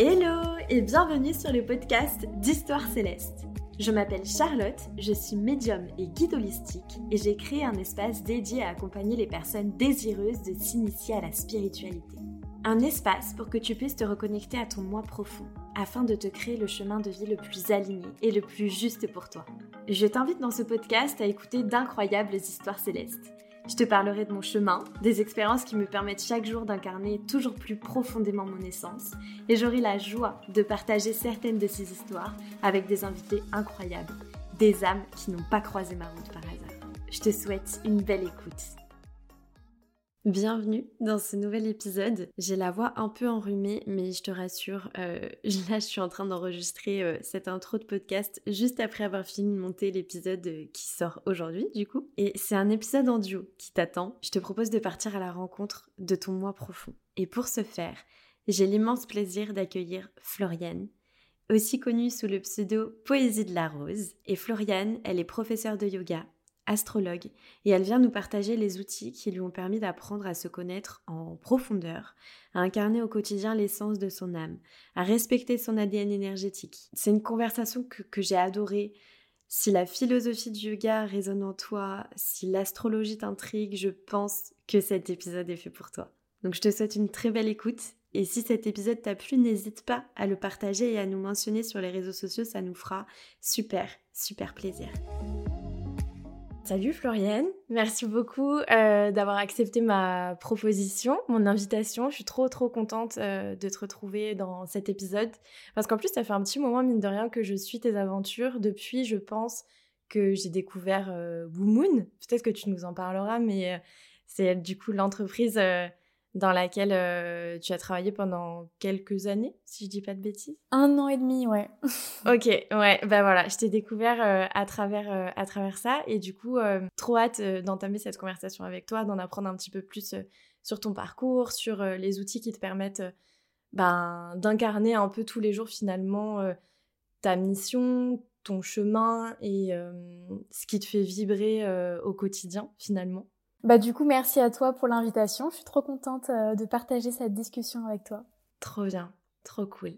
Hello et bienvenue sur le podcast d'Histoire Céleste. Je m'appelle Charlotte, je suis médium et guide holistique et j'ai créé un espace dédié à accompagner les personnes désireuses de s'initier à la spiritualité. Un espace pour que tu puisses te reconnecter à ton moi profond afin de te créer le chemin de vie le plus aligné et le plus juste pour toi. Je t'invite dans ce podcast à écouter d'incroyables histoires célestes je te parlerai de mon chemin, des expériences qui me permettent chaque jour d'incarner toujours plus profondément mon essence, et j'aurai la joie de partager certaines de ces histoires avec des invités incroyables, des âmes qui n'ont pas croisé ma route par hasard. Je te souhaite une belle écoute. Bienvenue dans ce nouvel épisode. J'ai la voix un peu enrhumée, mais je te rassure, euh, là je suis en train d'enregistrer euh, cette intro de podcast juste après avoir fini de monter l'épisode euh, qui sort aujourd'hui du coup. Et c'est un épisode en duo qui t'attend. Je te propose de partir à la rencontre de ton moi profond. Et pour ce faire, j'ai l'immense plaisir d'accueillir Floriane, aussi connue sous le pseudo Poésie de la Rose. Et Floriane, elle est professeure de yoga astrologue, et elle vient nous partager les outils qui lui ont permis d'apprendre à se connaître en profondeur, à incarner au quotidien l'essence de son âme, à respecter son ADN énergétique. C'est une conversation que, j'ai adorée. Si la philosophie du yoga résonne en toi, si l'astrologie t'intrigue, je pense que cet épisode est fait pour toi. Donc je te souhaite une très belle écoute et si cet épisode t'a plu, n'hésite pas à le partager et à nous mentionner sur les réseaux sociaux, ça nous fera super, super plaisir. Salut Floriane, merci beaucoup euh, d'avoir accepté ma proposition, mon invitation. Je suis trop trop contente euh, de te retrouver dans cet épisode parce qu'en plus ça fait un petit moment mine de rien que je suis tes aventures depuis je pense que j'ai découvert euh, Moon. Peut-être que tu nous en parleras mais euh, c'est du coup l'entreprise dans laquelle euh, tu as travaillé pendant quelques années, si je dis pas de bêtises? Un an et demi, ouais. ok, ouais, ben voilà, je t'ai découvert euh, à travers euh, à travers ça et du coup, trop hâte d'entamer cette conversation avec toi, d'en apprendre un petit peu plus sur ton parcours, sur les outils qui te permettent ben, d'incarner un peu tous les jours finalement ta mission, ton chemin et ce qui te fait vibrer au quotidien finalement. Bah du coup, merci à toi pour l'invitation. Je suis trop contente euh, de partager cette discussion avec toi. Trop bien, trop cool.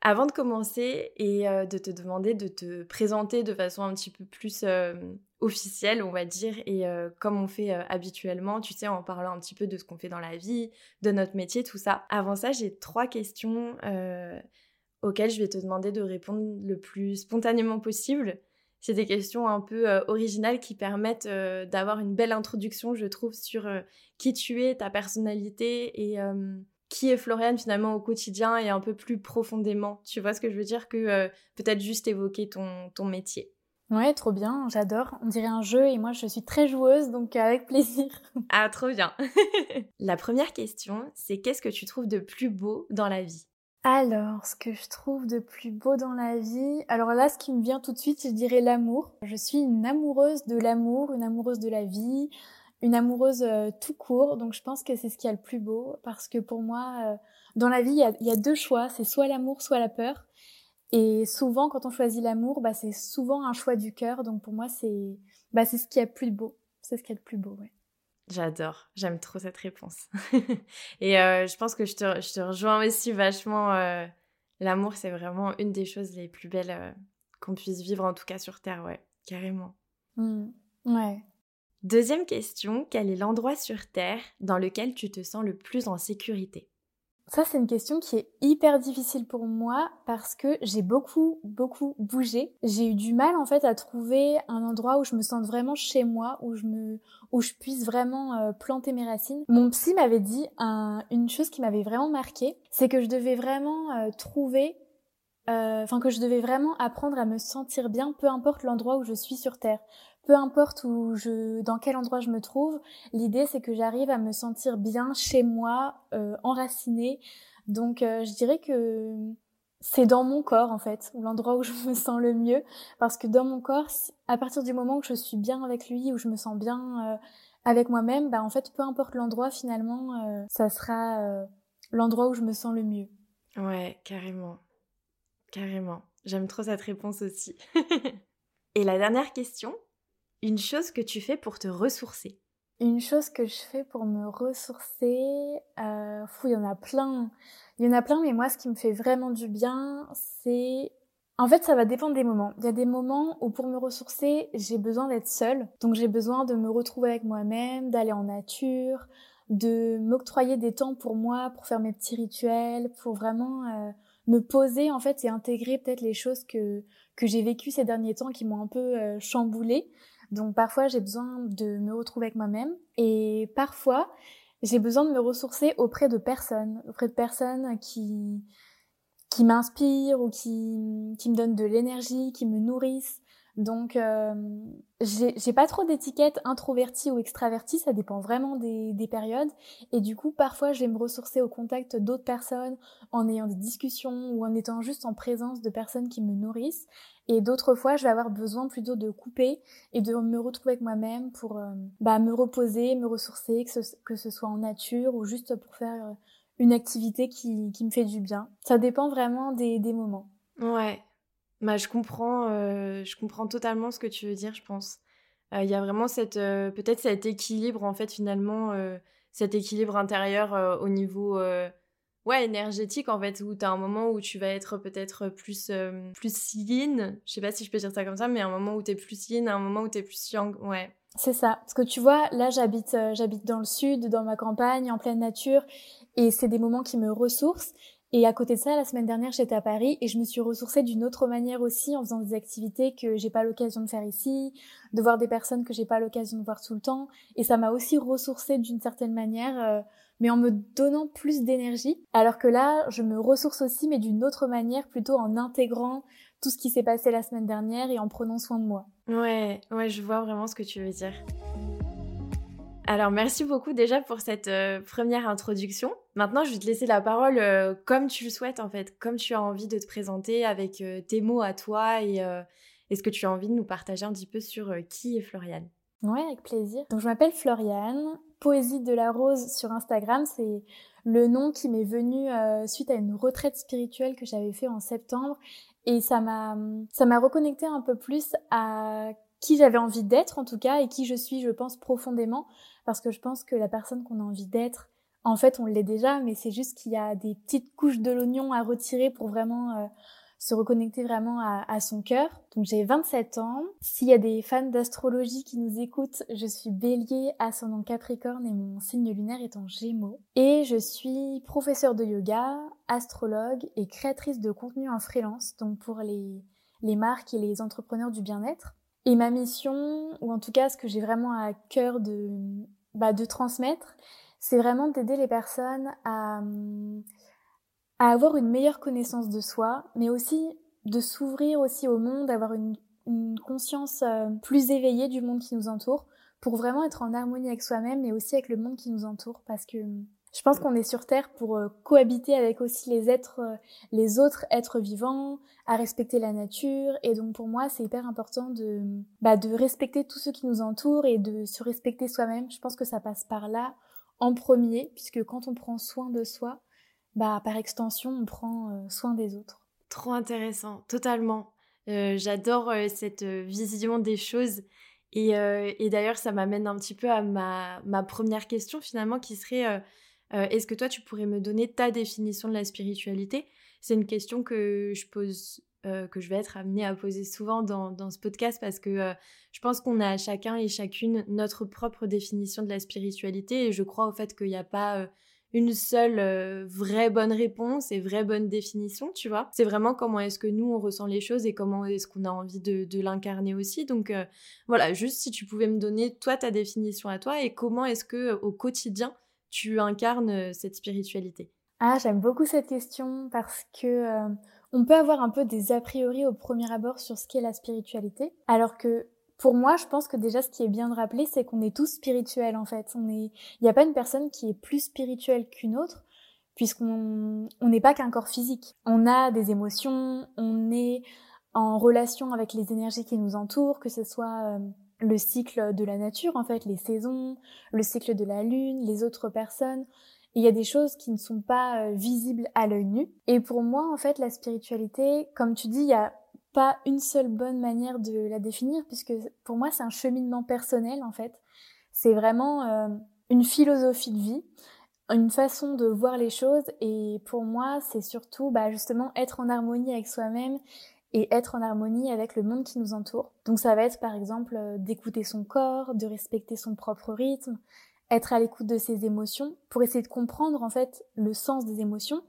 Avant de commencer et euh, de te demander de te présenter de façon un petit peu plus euh, officielle, on va dire, et comme on fait habituellement, tu sais, en parlant un petit peu de ce qu'on fait dans la vie, de notre métier, tout ça. Avant ça, j'ai trois questions auxquelles je vais te demander de répondre le plus spontanément possible c'est des questions un peu euh, originales qui permettent euh, d'avoir une belle introduction, je trouve, sur euh, qui tu es, ta personnalité et qui est Floriane finalement au quotidien et un peu plus profondément. Tu vois ce que je veux dire que peut-être juste évoquer ton, ton métier. Ouais, trop bien, j'adore. On dirait un jeu et moi je suis très joueuse, donc avec plaisir. Ah, trop bien. la première question, c'est qu'est-ce que tu trouves de plus beau dans la vie? Alors, ce que je trouve de plus beau dans la vie, alors là, ce qui me vient tout de suite, je dirais l'amour. Je suis une amoureuse de l'amour, une amoureuse de la vie, une amoureuse euh, tout court. Donc, je pense que c'est ce qui a le plus beau, parce que pour moi, euh, dans la vie, il y a, deux choix, c'est soit l'amour, soit la peur. Et souvent, quand on choisit l'amour, bah, c'est souvent un choix du cœur. Donc, pour moi, c'est bah, c'est ce qui a le plus beau. C'est ce qui a le plus beau, ouais. J'adore, j'aime trop cette réponse. et euh, je pense que je te, je te, rejoins aussi vachement. Euh, l'amour, c'est vraiment une des choses les plus belles euh, qu'on puisse vivre, en tout cas sur Terre, ouais, carrément. Mmh. Ouais. Deuxième question, quel est l'endroit sur Terre dans lequel tu te sens le plus en sécurité? Ça, c'est une question qui est hyper difficile pour moi parce que j'ai beaucoup, beaucoup bougé. J'ai eu du mal, en fait, à trouver un endroit où je me sente vraiment chez moi, où je me, où je puisse vraiment euh, planter mes racines. Mon psy m'avait dit une chose qui m'avait vraiment marqué, c'est que je devais vraiment euh, trouver, euh, enfin, que je devais vraiment apprendre à me sentir bien, peu importe l'endroit où je suis sur Terre peu importe où je, dans quel endroit je me trouve, l'idée c'est que j'arrive à me sentir bien chez moi, euh, enracinée. Donc euh, je dirais que c'est dans mon corps en fait, l'endroit où je me sens le mieux, parce que dans mon corps, à partir du moment où je suis bien avec lui, où je me sens bien euh, avec moi-même, bah en fait peu importe l'endroit finalement, ça sera l'endroit où je me sens le mieux. Ouais, carrément, carrément. J'aime trop cette réponse aussi. Et la dernière question, une chose que tu fais pour te ressourcer. Une chose que je fais pour me ressourcer, euh, fou, il y en a plein. Il y en a plein, mais moi, ce qui me fait vraiment du bien, c'est en fait, ça va dépendre des moments. Il y a des moments où pour me ressourcer, j'ai besoin d'être seule. Donc j'ai besoin de me retrouver avec moi-même, d'aller en nature, de m'octroyer des temps pour moi, pour faire mes petits rituels, pour vraiment euh, me poser en fait et intégrer peut-être les choses que que j'ai vécues ces derniers temps qui m'ont un peu euh, chamboulée. Donc parfois j'ai besoin de me retrouver avec moi-même et parfois j'ai besoin de me ressourcer auprès de personnes, auprès de personnes qui qui m'inspirent ou qui, qui me donnent de l'énergie, qui me nourrissent. Donc, euh, j'ai pas trop d'étiquettes introvertie ou extravertie, ça dépend vraiment des, des, périodes. Et du coup, parfois, je vais me ressourcer au contact d'autres personnes en ayant des discussions ou en étant juste en présence de personnes qui me nourrissent. Et d'autres fois, je vais avoir besoin plutôt de couper et de me retrouver avec moi-même pour euh, bah, me reposer, me ressourcer, que ce, que ce soit en nature ou juste pour faire euh, une activité qui, qui me fait du bien. Ça dépend vraiment des, des moments. Ouais, bah, je comprends, euh, je comprends totalement ce que tu veux dire, je pense. Il y a vraiment cette, peut-être cet équilibre, en fait, finalement, cet équilibre intérieur au niveau ouais, énergétique, en fait, où tu as un moment où tu vas être peut-être plus, plus yin, je sais pas si je peux dire ça comme ça, mais un moment où tu es plus yin, un moment où tu es plus yang, ouais. C'est ça. Parce que tu vois, là, j'habite, j'habite dans le sud, dans ma campagne, en pleine nature, et c'est des moments qui me ressourcent. Et à côté de ça, la semaine dernière, j'étais à Paris et je me suis ressourcée d'une autre manière aussi en faisant des activités que j'ai pas l'occasion de faire ici, de voir des personnes que j'ai pas l'occasion de voir tout le temps. Et ça m'a aussi ressourcée d'une certaine manière, euh, mais en me donnant plus d'énergie. Alors que là, je me ressource aussi, mais d'une autre manière, plutôt en intégrant tout ce qui s'est passé la semaine dernière et en prenant soin de moi. Ouais, ouais, je vois vraiment ce que tu veux dire. Alors merci beaucoup déjà pour cette euh, première introduction. Maintenant, je vais te laisser la parole euh, comme tu le souhaites en fait, comme tu as envie de te présenter avec euh, tes mots à toi et, est ce que tu as envie de nous partager un petit peu sur qui est Floriane. Oui, avec plaisir. Donc je m'appelle Floriane, Poésie de la Rose sur Instagram, c'est le nom qui m'est venu suite à une retraite spirituelle que j'avais fait en septembre. Et ça m'a ça m'a reconnecté un peu plus à qui j'avais envie d'être en tout cas et qui je suis, je pense profondément, parce que je pense que la personne qu'on a envie d'être, en fait, on l'est déjà, mais c'est juste qu'il y a des petites couches de l'oignon à retirer pour vraiment euh, se reconnecter vraiment à, à son cœur. Donc j'ai 27 ans. S'il y a des fans d'astrologie qui nous écoutent, je suis bélier, ascendant capricorne et mon signe lunaire est en gémeaux. Et je suis professeure de yoga, astrologue et créatrice de contenu en freelance, donc pour les, les marques et les entrepreneurs du bien-être. Et ma mission, ou en tout cas ce que j'ai vraiment à cœur de, bah, de transmettre, c'est vraiment d'aider les personnes à, à avoir une meilleure connaissance de soi, mais aussi de s'ouvrir aussi au monde, d'avoir une, une conscience euh, plus éveillée du monde qui nous entoure, pour vraiment être en harmonie avec soi-même, mais aussi avec le monde qui nous entoure, parce que je pense qu'on est sur Terre pour euh, cohabiter avec aussi les êtres, euh, les autres êtres vivants, à respecter la nature. Et donc pour moi, c'est hyper important de, bah, de respecter tous ceux qui nous entourent et de se respecter soi-même. Je pense que ça passe par là en premier, puisque quand on prend soin de soi, bah par extension, on prend euh, soin des autres. Trop intéressant, totalement. J'adore cette vision des choses. Et, d'ailleurs, ça m'amène un petit peu à ma, première question finalement, qui serait euh, est-ce que toi, tu pourrais me donner ta définition de la spiritualité? C'est une question que je pose, euh, que je vais être amenée à poser souvent dans, ce podcast parce que euh, je pense qu'on a chacun et chacune notre propre définition de la spiritualité et je crois au fait qu'il n'y a pas une seule vraie bonne réponse et vraie bonne définition, tu vois. C'est vraiment comment est-ce que nous on ressent les choses et comment est-ce qu'on a envie de, l'incarner aussi. Donc voilà, juste si tu pouvais me donner toi ta définition à toi et comment est-ce que au quotidien tu incarnes euh, cette spiritualité? Ah, j'aime beaucoup cette question parce que euh, on peut avoir un peu des a priori au premier abord sur ce qu'est la spiritualité, alors que pour moi, je pense que déjà ce qui est bien de rappeler, c'est qu'on est tous spirituels en fait. On est, il n'y a pas une personne qui est plus spirituelle qu'une autre, puisqu'on on n'est pas qu'un corps physique. On a des émotions, on est en relation avec les énergies qui nous entourent, que ce soit euh, le cycle de la nature, en fait, les saisons, le cycle de la lune, les autres personnes. il y a des choses qui ne sont pas euh, visibles à l'œil nu. Et pour moi, en fait, la spiritualité, comme tu dis, il n'y a pas une seule bonne manière de la définir, puisque pour moi, c'est un cheminement personnel, en fait. C'est vraiment euh, une philosophie de vie, une façon de voir les choses. Et pour moi, c'est surtout bah, justement être en harmonie avec soi-même et être en harmonie avec le monde qui nous entoure. Donc ça va être par exemple euh, d'écouter son corps, de respecter son propre rythme, être à l'écoute de ses émotions pour essayer de comprendre en fait le sens des émotions.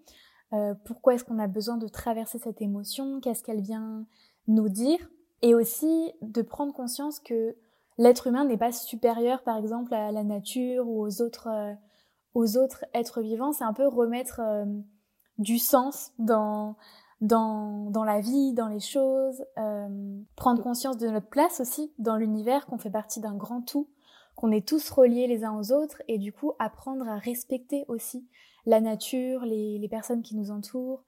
Euh, pourquoi est-ce qu'on a besoin de traverser cette émotion? Qu'est-ce qu'elle vient nous dire? Et aussi de prendre conscience que l'être humain n'est pas supérieur par exemple à la nature ou aux autres, euh, aux autres êtres vivants. C'est un peu remettre euh, du sens dans, dans, dans la vie, dans les choses, prendre conscience de notre place aussi dans l'univers, qu'on fait partie d'un grand tout qu'on est tous reliés les uns aux autres et du coup apprendre à respecter aussi la nature, les, personnes qui nous entourent,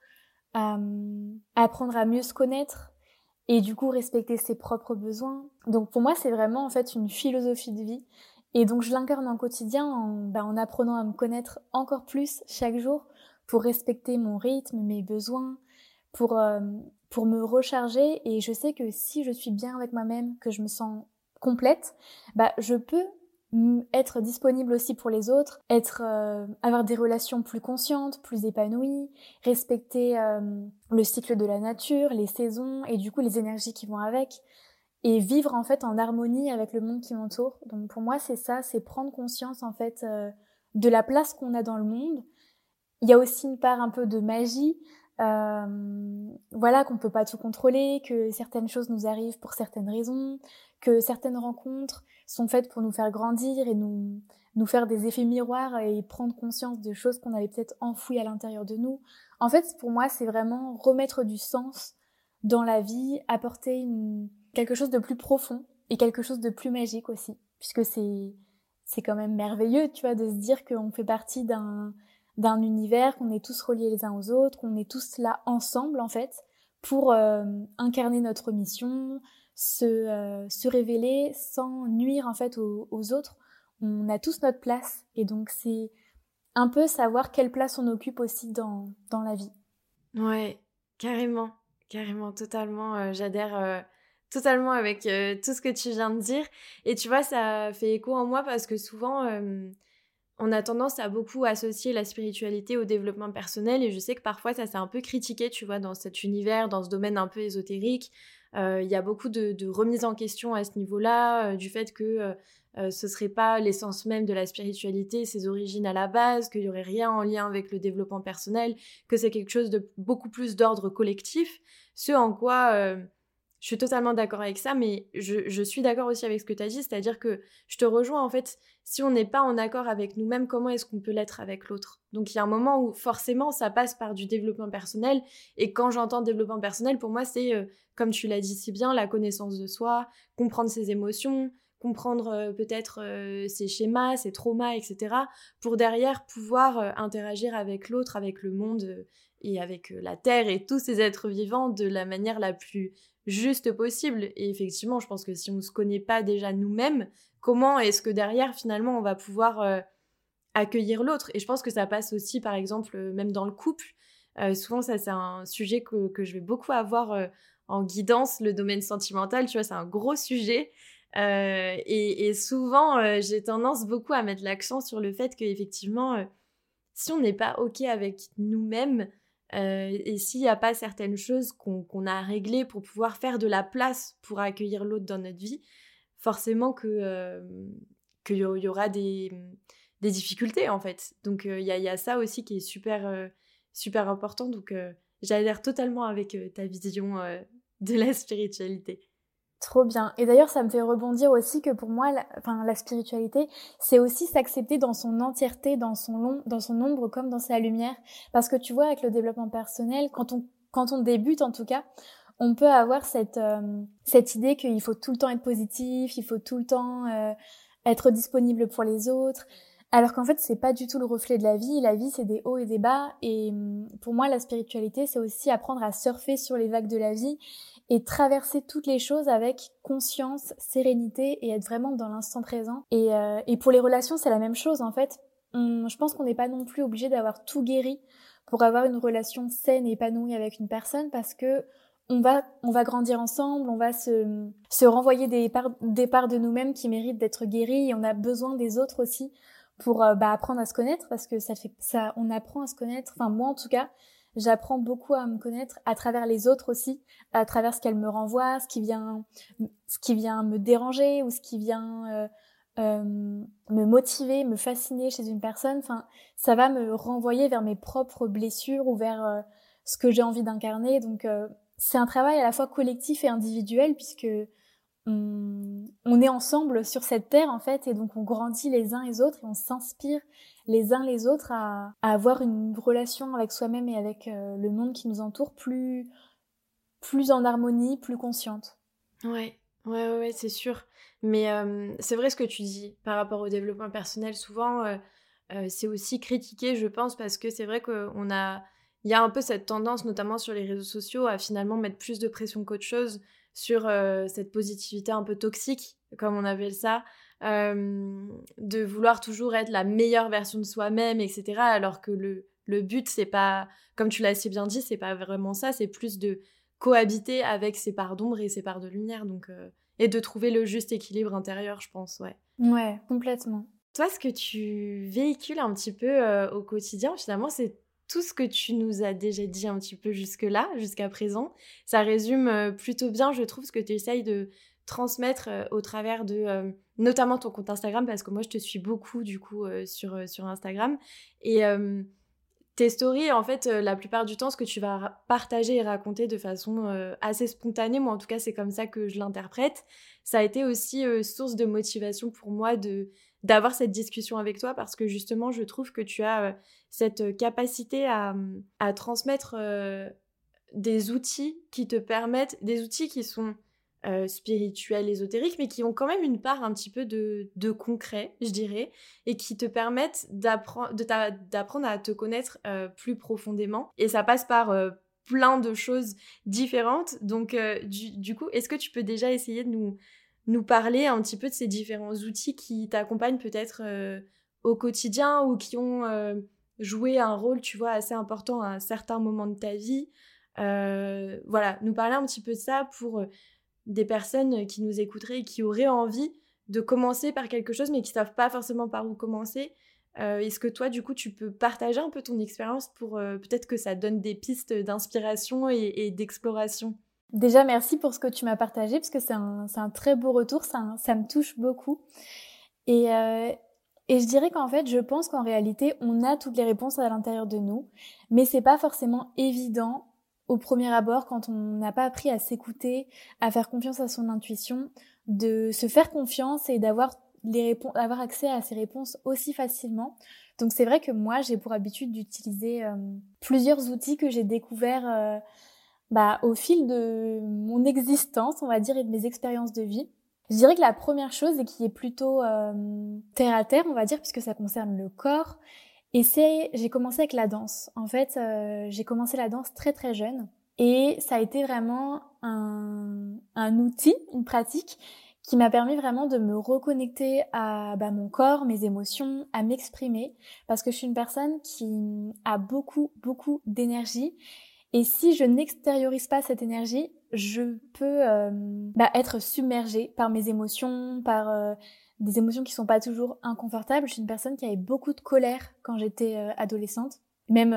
euh, apprendre à mieux se connaître et du coup respecter ses propres besoins. Donc pour moi c'est vraiment en fait une philosophie de vie et donc je l'incarne en quotidien en, bah, en apprenant à me connaître encore plus chaque jour pour respecter mon rythme, mes besoins, pour, euh, pour me recharger et je sais que si je suis bien avec moi-même, que je me sens complète, bah je peux être disponible aussi pour les autres, être euh, avoir des relations plus conscientes, plus épanouies, respecter euh, le cycle de la nature, les saisons et du coup les énergies qui vont avec et vivre en fait en harmonie avec le monde qui m'entoure. Donc pour moi c'est ça, c'est prendre conscience en fait euh, de la place qu'on a dans le monde. Il y a aussi une part un peu de magie, voilà qu'on peut pas tout contrôler, que certaines choses nous arrivent pour certaines raisons, que certaines rencontres sont faites pour nous faire grandir et nous, nous faire des effets miroirs et prendre conscience de choses qu'on avait peut-être enfouies à l'intérieur de nous. En fait, pour moi, c'est vraiment remettre du sens dans la vie, apporter une, quelque chose de plus profond et quelque chose de plus magique aussi, puisque c'est c'est quand même merveilleux, tu vois, de se dire qu'on fait partie d'un d'un univers, qu'on est tous reliés les uns aux autres, qu'on est tous là ensemble en fait pour euh, incarner notre mission, se, euh, se révéler sans nuire en fait aux, autres. On a tous notre place et donc c'est un peu savoir quelle place on occupe aussi dans, dans la vie. Ouais, carrément, carrément, totalement. Euh, j'adhère euh, totalement avec tout ce que tu viens de dire. Et tu vois, ça fait écho en moi parce que souvent, on a tendance à beaucoup associer la spiritualité au développement personnel. Et je sais que parfois, ça s'est un peu critiqué, tu vois, dans cet univers, dans ce domaine un peu ésotérique. Euh, il y a beaucoup de, remises en question à ce niveau-là, euh, du fait que euh, ce serait pas l'essence même de la spiritualité, ses origines à la base, qu'il y aurait rien en lien avec le développement personnel, que c'est quelque chose de beaucoup plus d'ordre collectif. Ce en quoi je suis totalement d'accord avec ça, mais je, suis d'accord aussi avec ce que tu as dit, c'est-à-dire que je te rejoins en fait, si on n'est pas en accord avec nous-mêmes, comment est-ce qu'on peut l'être avec l'autre? Donc il y a un moment où forcément ça passe par du développement personnel, et quand j'entends développement personnel, pour moi c'est, euh, comme tu l'as dit si bien, la connaissance de soi, comprendre ses émotions, comprendre euh, peut-être euh, ses schémas, ses traumas, etc., pour derrière pouvoir interagir avec l'autre, avec le monde et avec la Terre et tous ces êtres vivants de la manière la plus juste possible. Et effectivement, je pense que si on ne se connaît pas déjà nous-mêmes, comment est-ce que derrière, finalement, on va pouvoir euh, accueillir l'autre? Et je pense que ça passe aussi, par exemple, euh, même dans le couple. Euh, souvent, ça, c'est un sujet que, je vais beaucoup avoir en guidance, le domaine sentimental, tu vois, c'est un gros sujet. Et, et, souvent, j'ai tendance beaucoup à mettre l'accent sur le fait qu'effectivement, si on n'est pas OK avec nous-mêmes, euh, et s'il n'y a pas certaines choses qu'on a à régler pour pouvoir faire de la place pour accueillir l'autre dans notre vie, forcément que euh, qu'il y aura des, des, difficultés en fait. Donc euh, il y, a ça aussi qui est super, super important. Donc j'adhère totalement avec ta vision de la spiritualité. Trop bien. Et d'ailleurs, ça me fait rebondir aussi que pour moi, la, enfin, la spiritualité, c'est aussi s'accepter dans son entièreté, dans son long, dans son ombre comme dans sa lumière. Parce que tu vois, avec le développement personnel, quand on, quand on débute en tout cas, on peut avoir cette, euh, cette idée qu'il faut tout le temps être positif, il faut tout le temps euh, être disponible pour les autres. Alors qu'en fait, c'est pas du tout le reflet de la vie. La vie, c'est des hauts et des bas. Et hum, pour moi, la spiritualité, c'est aussi apprendre à surfer sur les vagues de la vie et traverser toutes les choses avec conscience, sérénité et être vraiment dans l'instant présent. Et, euh, et, pour les relations, c'est la même chose en fait. je pense qu'on n'est pas non plus obligé d'avoir tout guéri pour avoir une relation saine et épanouie avec une personne parce que on va, on va grandir ensemble, on va se, se renvoyer des parts, des parts de nous-mêmes qui méritent d'être guéries et on a besoin des autres aussi pour euh, bah, apprendre à se connaître parce que ça fait ça, on apprend à se connaître. Enfin moi en tout cas, j'apprends beaucoup à me connaître à travers les autres aussi, à travers ce qu'elles me renvoient, ce qui vient, ce qui vient me déranger ou ce qui vient euh, euh, me motiver, me fasciner chez une personne. Enfin, ça va me renvoyer vers mes propres blessures ou vers ce que j'ai envie d'incarner. Donc c'est un travail à la fois collectif et individuel puisque on, est ensemble sur cette terre en fait et donc on grandit les uns les autres et on s'inspire les uns les autres à, avoir une relation avec soi-même et avec euh, le monde qui nous entoure plus plus en harmonie, plus consciente. Ouais, ouais, ouais, c'est sûr. Mais euh, c'est vrai ce que tu dis par rapport au développement personnel. Souvent, euh, c'est aussi critiqué, je pense, parce que c'est vrai qu'on a il y a un peu cette tendance, notamment sur les réseaux sociaux, à finalement mettre plus de pression qu'autre chose sur cette positivité un peu toxique, comme on appelle ça, euh, de vouloir toujours être la meilleure version de soi-même, etc. Alors que le, le but, c'est pas, comme tu l'as si bien dit, c'est pas vraiment ça, c'est plus de cohabiter avec ses parts d'ombre et ses parts de lumière, donc, euh, et de trouver le juste équilibre intérieur, je pense, ouais. Ouais, complètement. Toi, ce que tu véhicules un petit peu au quotidien, finalement, c'est tout ce que tu nous as déjà dit un petit peu jusque-là, jusqu'à présent. Ça résume euh, plutôt bien, je trouve, ce que tu essayes de transmettre euh, au travers de euh, notamment ton compte Instagram, parce que moi je te suis beaucoup du coup sur, sur Instagram. Et tes stories, en fait, la plupart du temps, ce que tu vas partager et raconter de façon assez spontanée, moi en tout cas c'est comme ça que je l'interprète, ça a été aussi source de motivation pour moi de d'avoir cette discussion avec toi parce que justement je trouve que tu as cette capacité à, à transmettre euh, des outils qui te permettent, des outils qui sont euh, spirituels, ésotériques, mais qui ont quand même une part un petit peu de, de concret, je dirais, et qui te permettent d'apprendre à te connaître euh, plus profondément. Et ça passe par plein de choses différentes. Donc, du, du, coup, est-ce que tu peux déjà essayer de nous, nous parler un petit peu de ces différents outils qui t'accompagnent peut-être au quotidien ou qui ont jouer un rôle, tu vois, assez important à un certain moment de ta vie? Euh, voilà, nous parler un petit peu de ça pour euh, des personnes qui nous écouteraient et qui auraient envie de commencer par quelque chose mais qui savent pas forcément par où commencer. Euh, est-ce que toi, du coup, tu peux partager un peu ton expérience pour peut-être que ça donne des pistes d'inspiration et, d'exploration? Déjà, merci pour ce que tu m'as partagé parce que c'est un, un, très beau retour, ça, ça me touche beaucoup. Et, et je dirais qu'en fait, je pense qu'en réalité, on a toutes les réponses à l'intérieur de nous, mais c'est pas forcément évident au premier abord quand on n'a pas appris à s'écouter, à faire confiance à son intuition, de se faire confiance et d'avoir les réponses, avoir accès à ces réponses aussi facilement. Donc c'est vrai que moi, j'ai pour habitude d'utiliser euh, plusieurs outils que j'ai découverts euh, bah, au fil de mon existence, on va dire, et de mes expériences de vie. Je dirais que la première chose, et qui est plutôt euh, terre à terre, on va dire, puisque ça concerne le corps, et c'est, j'ai commencé avec la danse. En fait, euh, j'ai commencé la danse très très jeune, et ça a été vraiment un, un outil, une pratique qui m'a permis vraiment de me reconnecter à bah, mon corps, mes émotions, à m'exprimer, parce que je suis une personne qui a beaucoup beaucoup d'énergie, et si je n'extériorise pas cette énergie, je peux euh, bah, être submergée par mes émotions, par euh, des émotions qui sont pas toujours inconfortables. Je suis une personne qui avait beaucoup de colère quand j'étais euh, adolescente. Même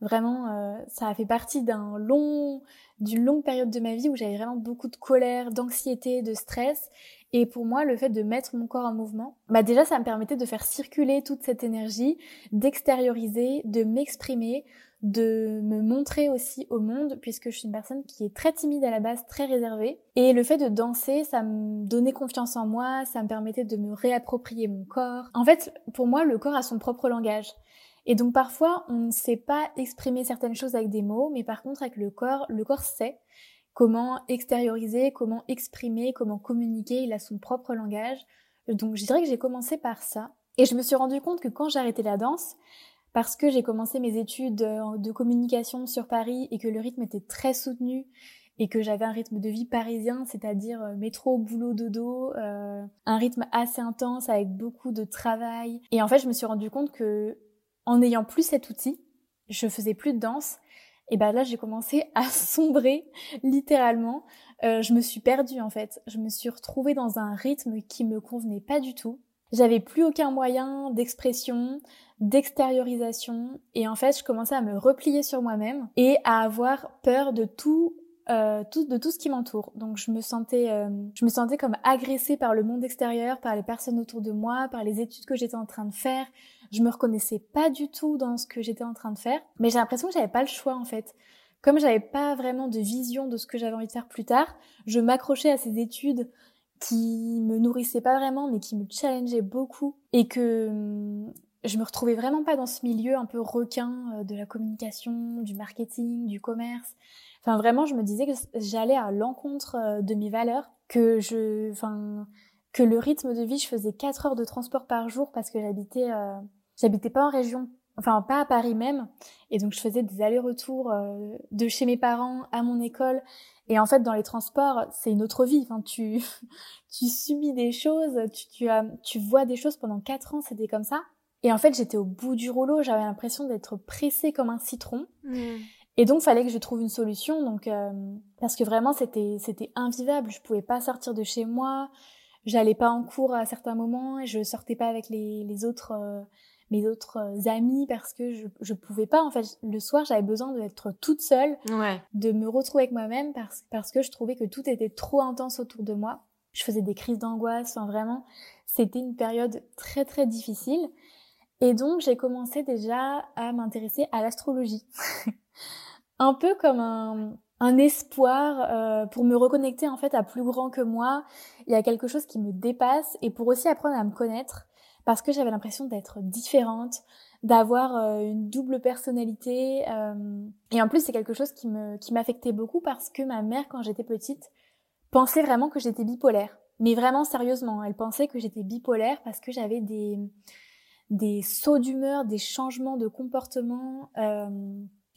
vraiment, ça a fait partie d'un long, d'une longue période de ma vie où j'avais vraiment beaucoup de colère, d'anxiété, de stress. Et pour moi, le fait de mettre mon corps en mouvement, bah déjà, ça me permettait de faire circuler toute cette énergie, d'extérioriser, de m'exprimer, de me montrer aussi au monde puisque je suis une personne qui est très timide à la base, très réservée. Et le fait de danser, ça me donnait confiance en moi, ça me permettait de me réapproprier mon corps. En fait, pour moi, le corps a son propre langage. Et donc parfois, on ne sait pas exprimer certaines choses avec des mots, mais par contre avec le corps, le corps sait comment extérioriser, comment exprimer, comment communiquer, il a son propre langage. Donc je dirais que j'ai commencé par ça. Et je me suis rendu compte que quand arrêté la danse, parce que j'ai commencé mes études euh, de communication sur Paris et que le rythme était très soutenu et que j'avais un rythme de vie parisien, c'est-à-dire euh, métro, boulot, dodo, euh, un rythme assez intense avec beaucoup de travail. Et en fait, je me suis rendu compte que en n'ayant plus cet outil, je faisais plus de danse, Et ben là, j'ai commencé à sombrer littéralement. Je me suis perdue en fait. Je me suis retrouvée dans un rythme qui me convenait pas du tout. J'avais plus aucun moyen d'expression, d'extériorisation, et en fait, je commençais à me replier sur moi-même et à avoir peur de tout euh, de tout ce qui m'entoure. Donc je me sentais, euh, je me sentais comme agressée par le monde extérieur, par les personnes autour de moi, par les études que j'étais en train de faire. Je me reconnaissais pas du tout dans ce que j'étais en train de faire, mais j'ai l'impression que j'avais pas le choix en fait. Comme j'avais pas vraiment de vision de ce que j'avais envie de faire plus tard, je m'accrochais à ces études qui me nourrissaient pas vraiment, mais qui me challengeaient beaucoup, et que hum, je me retrouvais vraiment pas dans ce milieu un peu requin euh, de la communication, du marketing, du commerce. Enfin, vraiment, je me disais que j'allais à l'encontre euh, de mes valeurs, que je, enfin, que le rythme de vie, je faisais 4 heures de transport par jour parce que j'habitais, euh, j'habitais pas en région, enfin pas à Paris même, et donc je faisais des allers-retours euh, de chez mes parents à mon école. Et en fait, dans les transports, c'est une autre vie. Enfin, tu, tu subis des choses, tu, tu, as, tu vois des choses pendant 4 ans, c'était comme ça. Et en fait, j'étais au bout du rouleau, j'avais l'impression d'être pressée comme un citron. Mmh. Et donc, fallait que je trouve une solution. Donc, euh, parce que vraiment, c'était c'était invivable. Je pouvais pas sortir de chez moi. J'allais pas en cours à certains moments et je sortais pas avec les, les autres euh, mes autres euh, amis parce que je je pouvais pas. En fait, le soir, j'avais besoin d'être toute seule, ouais. de me retrouver avec moi-même parce parce que je trouvais que tout était trop intense autour de moi. Je faisais des crises d'angoisse. Enfin, vraiment, c'était une période très très difficile. Et donc, j'ai commencé déjà à m'intéresser à l'astrologie. un peu comme un, un espoir euh, pour me reconnecter en fait à plus grand que moi. Il y a quelque chose qui me dépasse et pour aussi apprendre à me connaître parce que j'avais l'impression d'être différente, d'avoir euh, une double personnalité euh, et en plus c'est quelque chose qui me qui m'affectait beaucoup parce que ma mère quand j'étais petite pensait vraiment que j'étais bipolaire. Mais vraiment sérieusement, elle pensait que j'étais bipolaire parce que j'avais des des sauts d'humeur, des changements de comportement euh,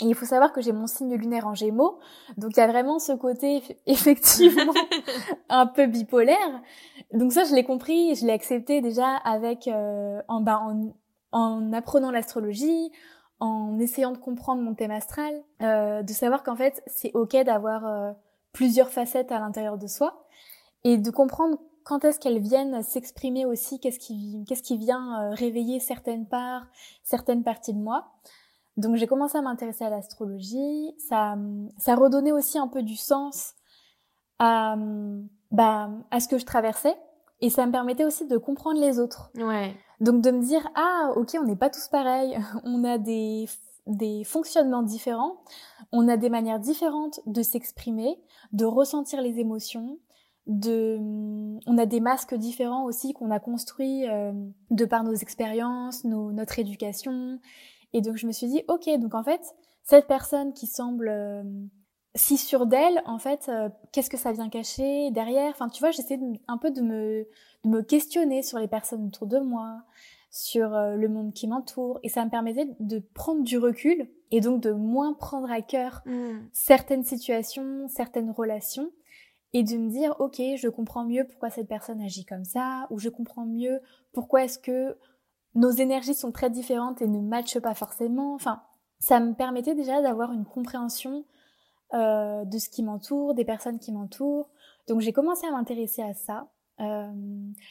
et il faut savoir que j'ai mon signe lunaire en gémeaux, donc il y a vraiment ce côté effectivement un peu bipolaire. Donc ça, je l'ai compris, je l'ai accepté déjà avec euh, en, bah, en, en apprenant l'astrologie, en essayant de comprendre mon thème astral, euh, de savoir qu'en fait c'est ok d'avoir euh, plusieurs facettes à l'intérieur de soi et de comprendre quand est-ce qu'elles viennent s'exprimer aussi, qu'est-ce qui, qu'est-ce qui vient euh, réveiller certaines parts, certaines parties de moi. Donc j'ai commencé à m'intéresser à l'astrologie. Ça, ça redonnait aussi un peu du sens à, bah, à ce que je traversais. Et ça me permettait aussi de comprendre les autres. Ouais. Donc de me dire, ah, ok, on n'est pas tous pareils. On a des, des fonctionnements différents. On a des manières différentes de s'exprimer, de ressentir les émotions. De, on a des masques différents aussi qu'on a construits euh, de par nos expériences, nos, notre éducation, et donc je me suis dit, ok, donc en fait, cette personne qui semble euh, si sûre d'elle, en fait, euh, qu'est-ce que ça vient cacher derrière? Enfin, tu vois, j'essaie un peu de me, de me questionner sur les personnes autour de moi, sur euh, le monde qui m'entoure, et ça me permettait de prendre du recul et donc de moins prendre à cœur mm. certaines situations, certaines relations, et de me dire, ok, je comprends mieux pourquoi cette personne agit comme ça, ou je comprends mieux pourquoi est-ce que nos énergies sont très différentes et ne matchent pas forcément. Enfin, ça me permettait déjà d'avoir une compréhension euh, de ce qui m'entoure, des personnes qui m'entourent. Donc j'ai commencé à m'intéresser à ça, euh,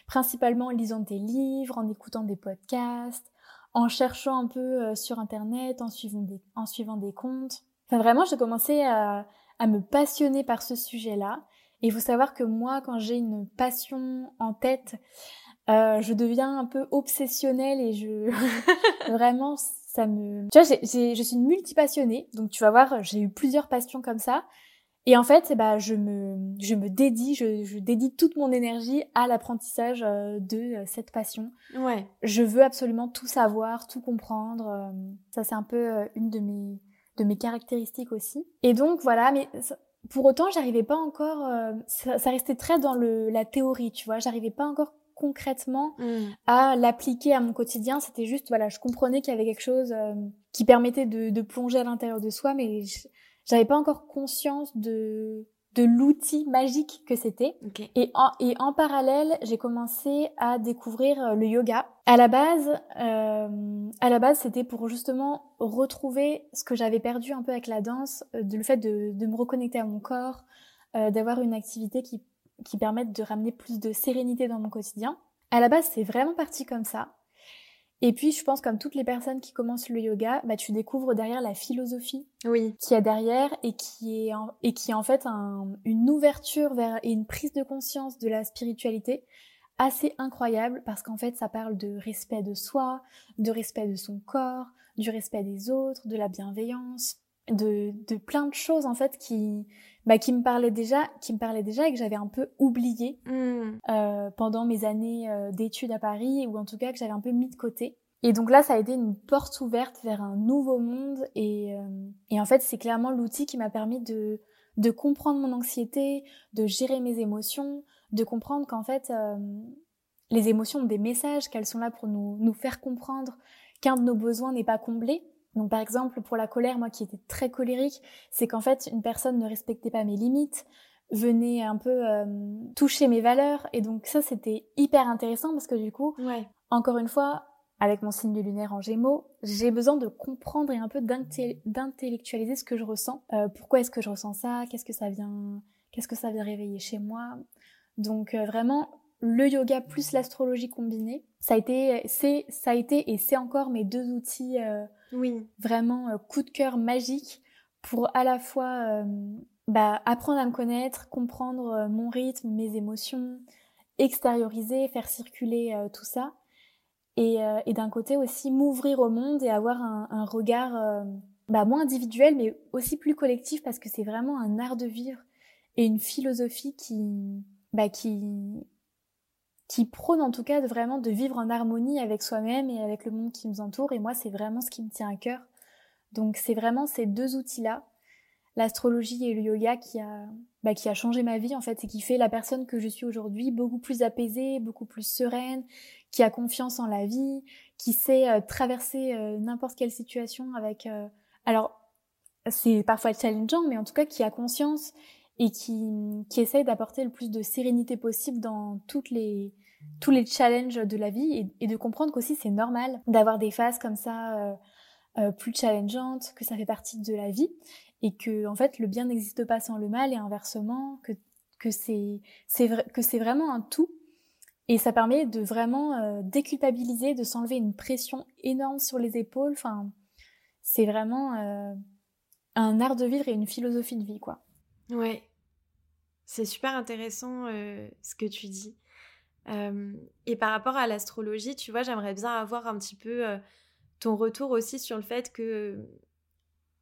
principalement en lisant des livres, en écoutant des podcasts, en cherchant un peu euh, sur internet, en suivant des, en suivant des comptes. Enfin vraiment, j'ai commencé à, à me passionner par ce sujet-là. Et il faut savoir que moi, quand j'ai une passion en tête, euh, je deviens un peu obsessionnelle et je vraiment ça me tu vois j'ai, je suis une multipassionnée. Donc tu vas voir j'ai eu plusieurs passions comme ça. Et en fait bah je me je me dédie je, je dédie toute mon énergie à l'apprentissage euh, de euh, cette passion. Ouais. Je veux absolument tout savoir tout comprendre ça c'est un peu une de mes de mes caractéristiques aussi. Et donc voilà mais pour autant j'arrivais pas encore ça, ça restait très dans le la théorie tu vois j'arrivais pas encore concrètement mm. à l'appliquer à mon quotidien. C'était juste, voilà, je comprenais qu'il y avait quelque chose euh, qui permettait de, de, plonger à l'intérieur de soi, mais j'avais pas encore conscience de de l'outil magique que c'était. Et, en, et en parallèle, j'ai commencé à découvrir euh, le yoga. À la base, euh, à la base, c'était pour justement retrouver ce que j'avais perdu un peu avec la danse, euh, de, le fait de, de me reconnecter à mon corps, euh, d'avoir une activité qui, qui permette de ramener plus de sérénité dans mon quotidien. À la base, c'est vraiment parti comme ça. Et puis, je pense, comme toutes les personnes qui commencent le yoga, bah, tu découvres derrière la philosophie oui. qui a derrière et qui est en, et qui est en fait un, une ouverture vers et une prise de conscience de la spiritualité assez incroyable parce qu'en fait, ça parle de respect de soi, de respect de son corps, du respect des autres, de la bienveillance, de, de plein de choses en fait qui bah, qui me parlaient déjà qui me parlaient déjà et que j'avais un peu oublié mmh. euh, pendant mes années euh, d'études à Paris ou en tout cas que j'avais un peu mis de côté et donc là ça a été une porte ouverte vers un nouveau monde et euh, et en fait c'est clairement l'outil qui m'a permis de de comprendre mon anxiété de gérer mes émotions de comprendre qu'en fait euh, les émotions ont des messages qu'elles sont là pour nous nous faire comprendre qu'un de nos besoins n'est pas comblé donc par exemple pour la colère, moi qui étais très colérique, c'est qu'en fait une personne ne respectait pas mes limites, venait un peu euh, toucher mes valeurs et donc ça c'était hyper intéressant parce que du coup, ouais. encore une fois, avec mon signe lunaire en Gémeaux, j'ai besoin de comprendre et un peu d'intellectualiser ce que je ressens. Euh, pourquoi est-ce que je ressens ça? Qu'est-ce que ça vient Qu'est-ce que ça vient réveiller chez moi? Donc euh, vraiment le yoga plus l'astrologie combinée, ça a été, c'est, ça a été et c'est encore mes deux outils euh, oui. vraiment euh, coup de cœur magique pour à la fois euh, bah, apprendre à me connaître, comprendre euh, mon rythme, mes émotions, extérioriser, faire circuler euh, tout ça, et, euh, et d'un côté aussi m'ouvrir au monde et avoir un, un regard bah, moins individuel mais aussi plus collectif parce que c'est vraiment un art de vivre et une philosophie qui, bah, qui qui prône en tout cas de vraiment de vivre en harmonie avec soi-même et avec le monde qui nous entoure. Et moi, c'est vraiment ce qui me tient à cœur. Donc, c'est vraiment ces deux outils-là, l'astrologie et le yoga, qui a, bah, qui a changé ma vie en fait, et qui fait la personne que je suis aujourd'hui beaucoup plus apaisée, beaucoup plus sereine, qui a confiance en la vie, qui sait euh, traverser euh, n'importe quelle situation avec. Euh... Alors, c'est parfois challengeant, mais en tout cas, qui a conscience et qui, qui essaye d'apporter le plus de sérénité possible dans toutes les, tous les challenges de la vie et, de comprendre qu'aussi c'est normal d'avoir des phases comme ça euh, euh, plus challengeantes, que ça fait partie de la vie et que en fait le bien n'existe pas sans le mal et inversement que que c'est que c'est vraiment un tout et ça permet de vraiment euh, déculpabiliser, de s'enlever une pression énorme sur les épaules. Enfin, c'est vraiment euh, un art de vivre et une philosophie de vie quoi. Ouais, c'est super intéressant euh, ce que tu dis. Et par rapport à l'astrologie, tu vois, j'aimerais bien avoir un petit peu euh, ton retour aussi sur le fait que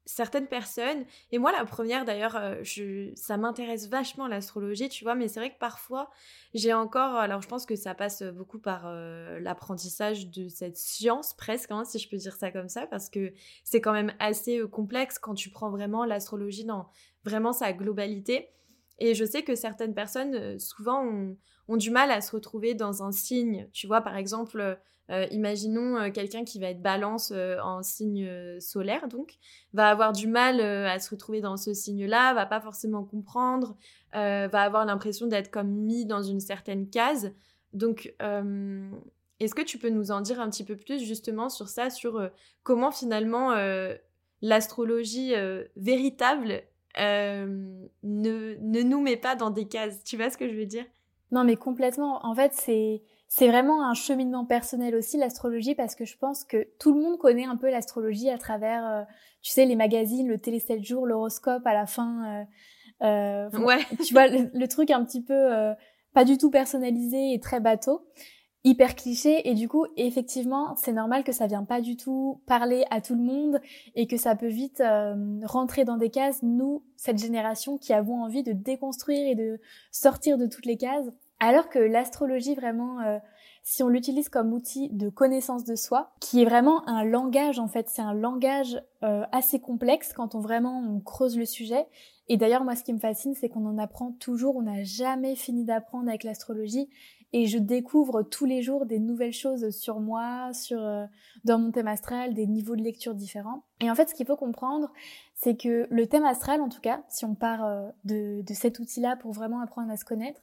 certaines personnes, et moi la première d'ailleurs, euh, ça m'intéresse vachement l'astrologie, tu vois, mais c'est vrai que parfois j'ai encore, alors je pense que ça passe beaucoup par euh, l'apprentissage de cette science presque, hein, si je peux dire ça comme ça, parce que c'est quand même assez euh, complexe quand tu prends vraiment l'astrologie dans vraiment sa globalité. Et je sais que certaines personnes, euh, souvent, ont, du mal à se retrouver dans un signe. Tu vois, par exemple, euh, imaginons euh, quelqu'un qui va être balance en signe solaire, donc, va avoir du mal à se retrouver dans ce signe-là, va pas forcément comprendre, va avoir l'impression d'être comme mis dans une certaine case. Donc, est-ce que tu peux nous en dire un petit peu plus justement sur ça, sur comment finalement l'astrologie véritable ne, ne nous met pas dans des cases. Tu vois ce que je veux dire? Non, mais complètement. En fait, c'est c'est vraiment un cheminement personnel aussi l'astrologie parce que je pense que tout le monde connaît un peu l'astrologie à travers, euh, tu sais, les magazines, le télé 7 jours, l'horoscope à la fin. Euh, euh, ouais. Tu vois le, le, truc un petit peu euh, pas du tout personnalisé et très bateau hyper cliché et du coup effectivement c'est normal que ça vient pas du tout parler à tout le monde et que ça peut vite euh, rentrer dans des cases. Nous cette génération qui avons envie de déconstruire et de sortir de toutes les cases. Alors que l'astrologie vraiment euh, si on l'utilise comme outil de connaissance de soi, qui est vraiment un langage en fait, c'est un langage euh, assez complexe quand on vraiment on creuse le sujet. Et d'ailleurs moi ce qui me fascine c'est qu'on en apprend toujours, on n'a jamais fini d'apprendre avec l'astrologie et je découvre tous les jours des nouvelles choses sur moi, sur euh, dans mon thème astral, des niveaux de lecture différents. Et en fait, ce qu'il faut comprendre, c'est que le thème astral, en tout cas, si on part euh, de, de cet outil-là pour vraiment apprendre à se connaître,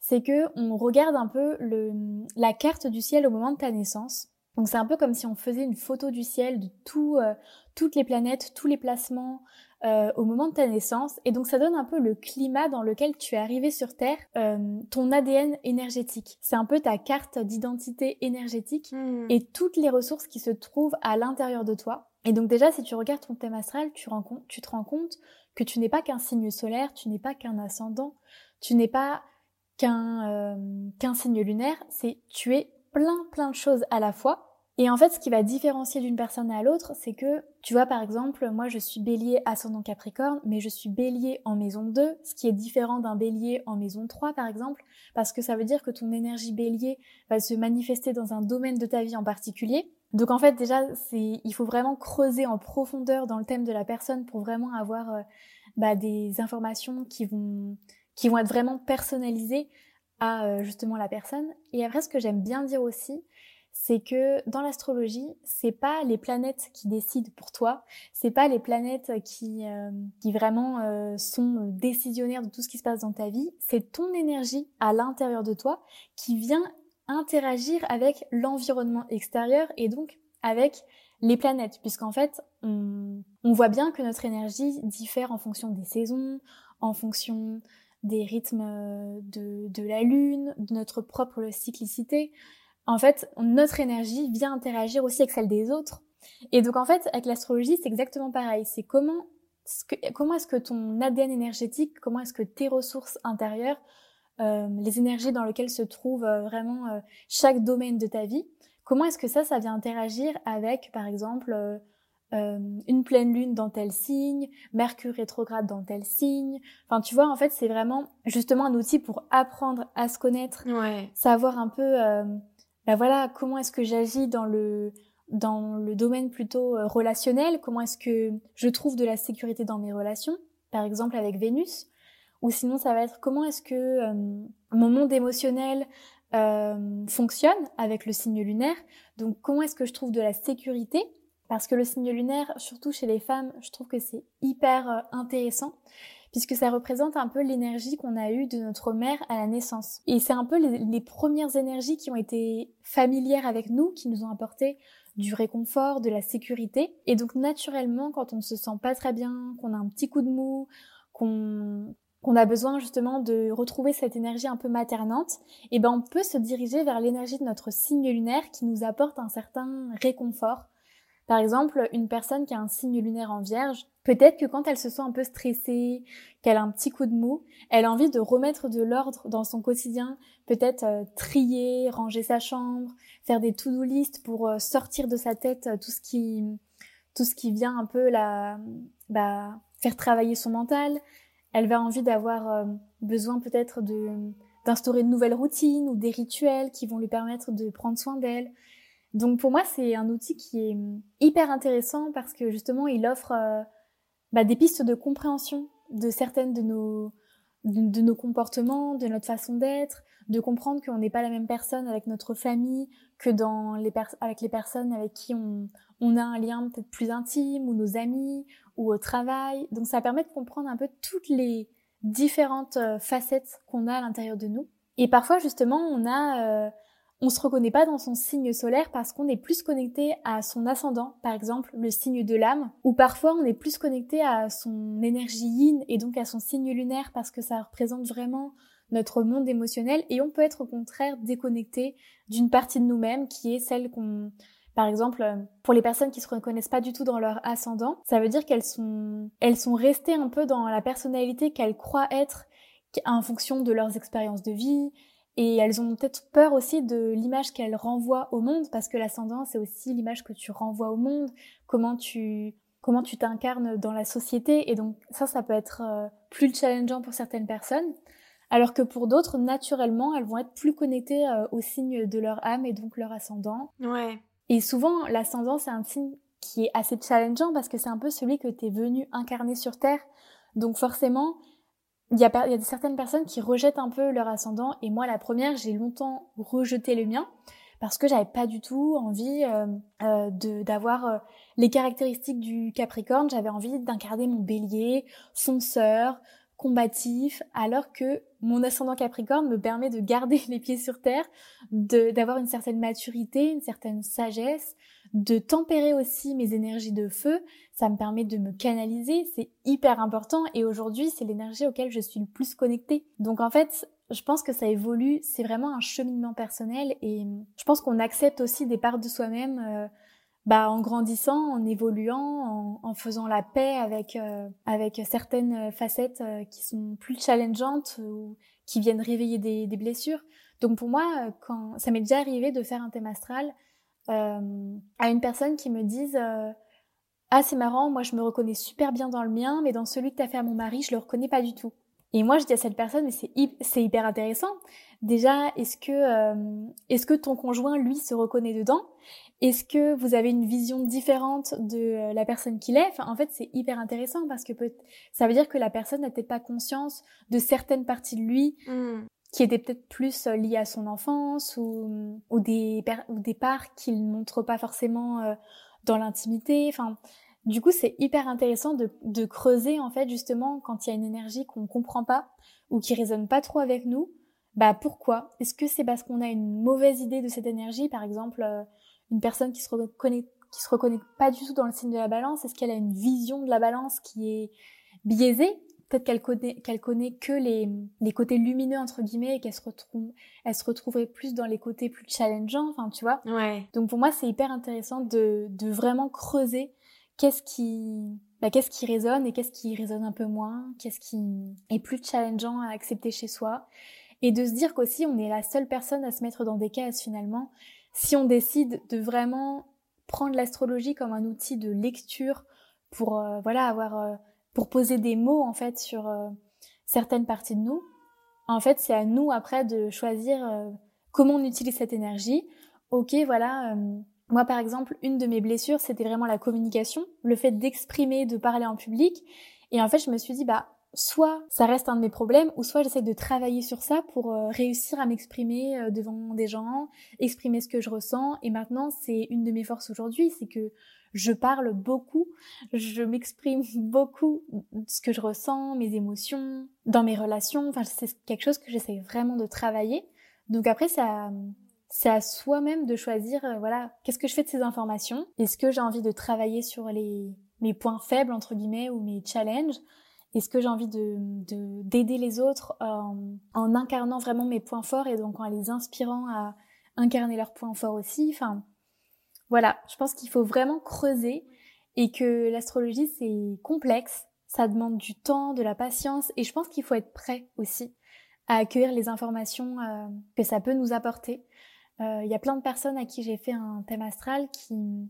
c'est que on regarde un peu le, la carte du ciel au moment de ta naissance. Donc c'est un peu comme si on faisait une photo du ciel de tout, euh, toutes les planètes, tous les placements, euh, au moment de ta naissance. Et donc ça donne un peu le climat dans lequel tu es arrivé sur Terre, euh, ton ADN énergétique. C'est un peu ta carte d'identité énergétique hmm. et toutes les ressources qui se trouvent à l'intérieur de toi. Et donc déjà, si tu regardes ton thème astral, tu, tu te rends compte que tu n'es pas qu'un signe solaire, tu n'es pas qu'un ascendant, tu n'es pas qu'un euh, qu'un signe lunaire, c'est tu es plein plein de choses à la fois et en fait, ce qui va différencier d'une personne à l'autre, c'est que, tu vois, par exemple, moi je suis bélier ascendant capricorne, mais je suis bélier en maison 2, ce qui est différent d'un bélier en maison 3, par exemple, parce que ça veut dire que ton énergie bélier va se manifester dans un domaine de ta vie en particulier. Donc en fait, déjà, c'est, il faut vraiment creuser en profondeur dans le thème de la personne pour vraiment avoir euh, bah, des informations qui vont, qui vont être vraiment personnalisées à euh, justement la personne. Et après, ce que j'aime bien dire aussi, c'est que dans l'astrologie, c'est pas les planètes qui décident pour toi, c'est pas les planètes qui, euh, qui vraiment euh, sont décisionnaires de tout ce qui se passe dans ta vie, c'est ton énergie à l'intérieur de toi qui vient interagir avec l'environnement extérieur et donc avec les planètes, puisqu'en fait, on, on voit bien que notre énergie diffère en fonction des saisons, en fonction des rythmes de, de la lune, de notre propre cyclicité en fait, notre énergie vient interagir aussi avec celle des autres. Et donc, en fait, avec l'astrologie, c'est exactement pareil. C'est comment, comment est-ce que ton ADN énergétique, comment est-ce que tes ressources intérieures, euh, les énergies dans lesquelles se trouve euh, vraiment euh, chaque domaine de ta vie, comment est-ce que ça, ça vient interagir avec, par exemple, une pleine lune dans tel signe, Mercure rétrograde dans tel signe. Enfin, tu vois, en fait, c'est vraiment justement un outil pour apprendre à se connaître, savoir un peu bah voilà, comment est-ce que j'agis dans le dans le domaine plutôt euh, relationnel, comment est-ce que je trouve de la sécurité dans mes relations, par exemple avec Vénus, ou sinon ça va être comment est-ce que mon monde émotionnel fonctionne avec le signe lunaire, donc comment est-ce que je trouve de la sécurité, parce que le signe lunaire, surtout chez les femmes, je trouve que c'est hyper intéressant puisque ça représente un peu l'énergie qu'on a eue de notre mère à la naissance. Et c'est un peu les, premières énergies qui ont été familières avec nous, qui nous ont apporté du réconfort, de la sécurité. Et donc naturellement, quand on se sent pas très bien, qu'on a un petit coup de mou, qu'on qu'on a besoin justement de retrouver cette énergie un peu maternante, et eh ben on peut se diriger vers l'énergie de notre signe lunaire qui nous apporte un certain réconfort, par exemple, une personne qui a un signe lunaire en vierge, peut-être que quand elle se sent un peu stressée, qu'elle a un petit coup de mou, elle a envie de remettre de l'ordre dans son quotidien, peut-être euh, trier, ranger sa chambre, faire des to-do list pour euh, sortir de sa tête euh, tout ce qui tout ce qui vient un peu la bah, faire travailler son mental. Elle va envie d'avoir besoin peut-être d'instaurer de nouvelles routines ou des rituels qui vont lui permettre de prendre soin d'elle. Donc pour moi, c'est un outil qui est hyper intéressant parce que justement, il offre euh, bah, des pistes de compréhension de certaines de nos, de, nos comportements, de notre façon d'être, de comprendre qu'on n'est pas la même personne avec notre famille que dans les avec les personnes avec qui on, on a un lien peut-être plus intime, ou nos amis, ou au travail. Donc ça permet de comprendre un peu toutes les différentes euh, facettes qu'on a à l'intérieur de nous. Et parfois justement, on a... Euh, on se reconnaît pas dans son signe solaire parce qu'on est plus connecté à son ascendant, par exemple le signe de l'âme, ou parfois on est plus connecté à son énergie yin et donc à son signe lunaire parce que ça représente vraiment notre monde émotionnel et on peut être au contraire déconnecté d'une partie de nous-mêmes qui est celle qu'on par exemple, pour les personnes qui se reconnaissent pas du tout dans leur ascendant, ça veut dire qu'elles sont, elles sont restées un peu dans la personnalité qu'elles croient être en fonction de leurs expériences de vie, et elles ont peut-être peur aussi de l'image qu'elles renvoient au monde, parce que l'ascendant, c'est aussi l'image que tu renvoies au monde, comment tu comment tu t'incarnes dans la société. Et donc ça, ça peut être euh, plus challengeant pour certaines personnes. Alors que pour d'autres, naturellement, elles vont être plus connectées euh, au signe de leur âme et donc leur ascendant. Ouais. Et souvent, l'ascendant, c'est un signe qui est assez challengeant parce que c'est un peu celui que tu es venu incarner sur Terre. Donc forcément, il y, a, y a certaines personnes qui rejettent un peu leur ascendant et moi la première j'ai longtemps rejeté le mien parce que j'avais pas du tout envie euh, euh, d'avoir euh, les caractéristiques du Capricorne, j'avais envie d'incarner mon bélier, fonceur, combatif, alors que mon ascendant Capricorne me permet de garder les pieds sur terre, d'avoir une certaine maturité, une certaine sagesse, de tempérer aussi mes énergies de feu, ça me permet de me canaliser, c'est hyper important. Et aujourd'hui c'est l'énergie auquel je suis le plus connectée. Donc en fait, je pense que ça évolue, c'est vraiment un cheminement personnel. Et je pense qu'on accepte aussi des parts de soi-même euh, bah, en grandissant, en évoluant, en, faisant la paix avec, euh, avec certaines facettes euh, qui sont plus challengeantes ou qui viennent réveiller des, des blessures. Donc pour moi, quand ça m'est déjà arrivé de faire un thème astral, euh, à une personne qui me dise euh, ah c'est marrant, moi je me reconnais super bien dans le mien, mais dans celui que t'as fait à mon mari, je le reconnais pas du tout. Et moi je dis à cette personne mais c'est hyper intéressant. Déjà est-ce que euh, est-ce que ton conjoint lui se reconnaît dedans? Est-ce que vous avez une vision différente de la personne qu'il est? En fait c'est hyper intéressant parce que peut ça veut dire que la personne n'a peut-être pas conscience de certaines parties de lui. Mmh qui étaient peut-être plus euh, liées à son enfance ou, ou des, ou des parts qu'il ne montre pas forcément euh, dans l'intimité. Enfin, du coup, c'est hyper intéressant de, de, creuser en fait justement quand il y a une énergie qu'on comprend pas ou qui résonne pas trop avec nous. Bah pourquoi? Est-ce que c'est parce qu'on a une mauvaise idée de cette énergie, par exemple euh, une personne qui se reconnaît qui se reconnaît pas du tout dans le signe de la balance Est-ce qu'elle a une vision de la balance qui est biaisée? Peut-être qu'elle connaît, qu'elle connaît que les, les côtés lumineux entre guillemets et qu'elle se retrouve, elle se retrouverait plus dans les côtés plus challengeants, enfin tu vois. Ouais. Donc pour moi c'est hyper intéressant de, de vraiment creuser qu'est-ce qui, bah, qu'est-ce qui résonne et qu'est-ce qui résonne un peu moins, qu'est-ce qui est plus challengeant à accepter chez soi et de se dire qu'aussi on est la seule personne à se mettre dans des cases finalement. Si on décide de vraiment prendre l'astrologie comme un outil de lecture pour euh, voilà avoir euh, pour poser des mots en fait sur euh, certaines parties de nous. En fait, c'est à nous après de choisir euh, comment on utilise cette énergie. Ok, voilà. Euh, moi, par exemple, une de mes blessures, c'était vraiment la communication, le fait d'exprimer, de parler en public. Et en fait, je me suis dit, bah, soit ça reste un de mes problèmes, ou soit j'essaie de travailler sur ça pour réussir à m'exprimer devant des gens, exprimer ce que je ressens. Et maintenant, c'est une de mes forces aujourd'hui, c'est que je parle beaucoup, je m'exprime beaucoup ce que je ressens, mes émotions, dans mes relations. Enfin, c'est quelque chose que j'essaie vraiment de travailler. Donc après, ça, c'est à soi-même de choisir, euh, voilà, qu'est-ce que je fais de ces informations? Est-ce que j'ai envie de travailler sur les mes points faibles entre guillemets ou mes challenges? Est-ce que j'ai envie de d'aider les autres en, en incarnant vraiment mes points forts et donc en les inspirant à incarner leurs points forts aussi? Enfin, voilà, je pense qu'il faut vraiment creuser et que l'astrologie c'est complexe, ça demande du temps, de la patience et je pense qu'il faut être prêt aussi à accueillir les informations euh, que ça peut nous apporter. Euh, il y a plein de personnes à qui j'ai fait un thème astral qui,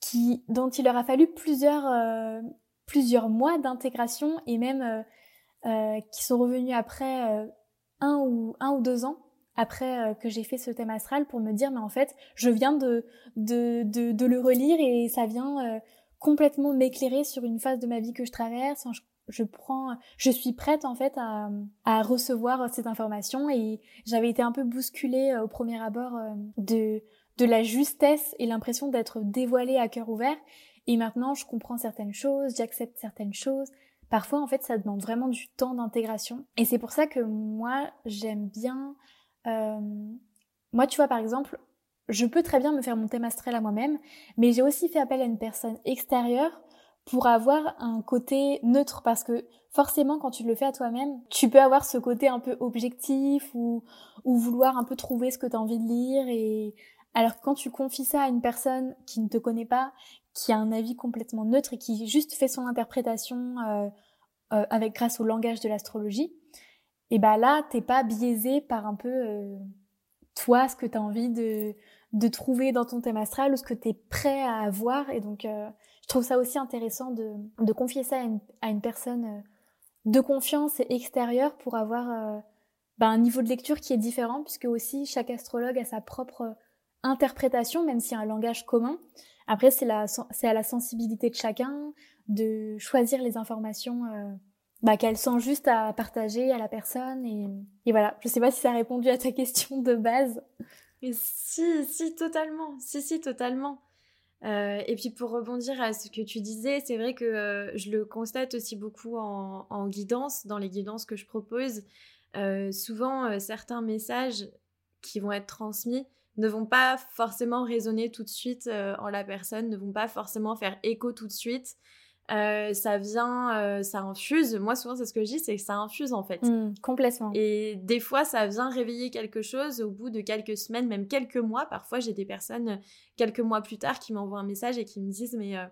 qui, dont il leur a fallu plusieurs, euh, plusieurs mois d'intégration et même qui sont revenus après un ou un ou deux ans après euh, que j'ai fait ce thème astral pour me dire mais en fait je viens de de, de, de le relire et ça vient euh, complètement m'éclairer sur une phase de ma vie que je traverse. Je, je, prends je suis prête en fait à, à recevoir cette information et j'avais été un peu bousculée euh, au premier abord de de la justesse et l'impression d'être dévoilée à cœur ouvert. Et maintenant je comprends certaines choses j'accepte certaines choses. Parfois, en fait, ça demande vraiment du temps d'intégration. Et c'est pour ça que moi, j'aime bien euh, moi, tu vois, par exemple, je peux très bien me faire mon thème astral à moi-même, mais j'ai aussi fait appel à une personne extérieure pour avoir un côté neutre parce que forcément quand tu le fais à toi-même, tu peux avoir ce côté un peu objectif ou, ou vouloir un peu trouver ce que tu as envie de lire et alors quand tu confies ça à une personne qui ne te connaît pas, qui a un avis complètement neutre et qui juste fait son interprétation euh, euh, avec grâce au langage de l'astrologie, et bah là, t'es pas biaisé par un peu euh, toi, ce que tu as envie de, de trouver dans ton thème astral ou ce que tu es prêt à avoir. Et donc, euh, je trouve ça aussi intéressant de, de confier ça à une, à une personne euh, de confiance et extérieur pour avoir euh, bah, un niveau de lecture qui est différent, puisque aussi chaque astrologue a sa propre interprétation, même s'il y a un langage commun. Après, c'est à la sensibilité de chacun de choisir les informations euh, bah, qu'elle sent juste à partager à la personne. Et, et voilà, je sais pas si ça a répondu à ta question de base. si, si, totalement. Si, si, totalement. Euh, et puis pour rebondir à ce que tu disais, c'est vrai que euh, je le constate aussi beaucoup en, en, guidance, dans les guidances que je propose. Euh, souvent, certains messages qui vont être transmis ne vont pas forcément résonner tout de suite en la personne, ne vont pas forcément faire écho tout de suite. Euh, ça vient, euh, ça infuse. Moi, souvent, c'est ce que je dis, c'est que ça infuse en fait. Mmh, complètement. Et des fois, ça vient réveiller quelque chose au bout de quelques semaines, même quelques mois. Parfois, j'ai des personnes quelques mois plus tard qui m'envoient un message et qui me disent Mais euh,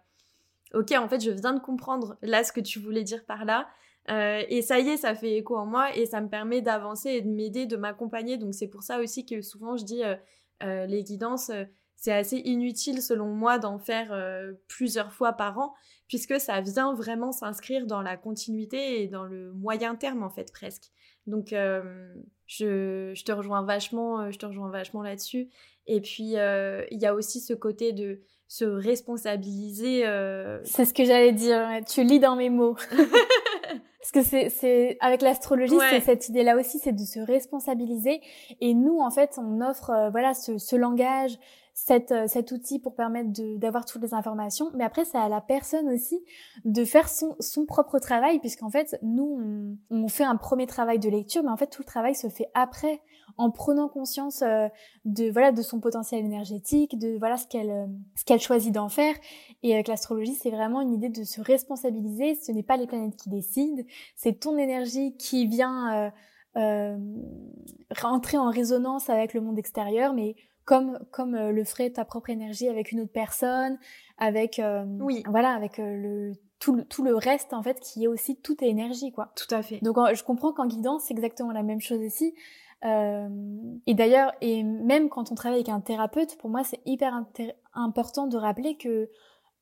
ok, en fait, je viens de comprendre là ce que tu voulais dire par là. et ça y est, ça fait écho en moi et ça me permet d'avancer et de m'aider, de m'accompagner. Donc, c'est pour ça aussi que souvent, je dis les guidances c'est assez inutile selon moi d'en faire plusieurs fois par an puisque ça vient vraiment s'inscrire dans la continuité et dans le moyen terme en fait presque. Donc je, te rejoins vachement, euh, je te rejoins vachement là-dessus. Et puis euh, il y a aussi ce côté de se responsabiliser. Euh, c'est ce que j'allais dire. Tu lis dans mes mots. Parce que c'est, c'est avec l'astrologie, c'est cette idée-là aussi, c'est de se responsabiliser. Et nous, en fait, on offre, voilà, ce, ce langage, cette, euh, cet outil pour permettre d'avoir toutes les informations. Mais après, c'est à la personne aussi de faire son, son propre travail, puisqu'en fait, nous, on, fait un premier travail de lecture, mais en fait, tout le travail se fait après, en prenant conscience euh, de voilà de son potentiel énergétique, de voilà ce qu'elle euh, ce qu'elle choisit d'en faire. Et avec l'astrologie, c'est vraiment une idée de se responsabiliser. Ce n'est pas les planètes qui décident, c'est ton énergie qui vient euh, rentrer en résonance avec le monde extérieur, mais comme comme euh, le ferait ta propre énergie avec une autre personne, avec euh, oui. voilà, avec euh, le tout, le tout le reste en fait qui est aussi toute énergie quoi. Tout à fait. Donc je comprends qu'en guidance c'est exactement la même chose ici. et d'ailleurs, et même quand on travaille avec un thérapeute, pour moi c'est hyper important de rappeler que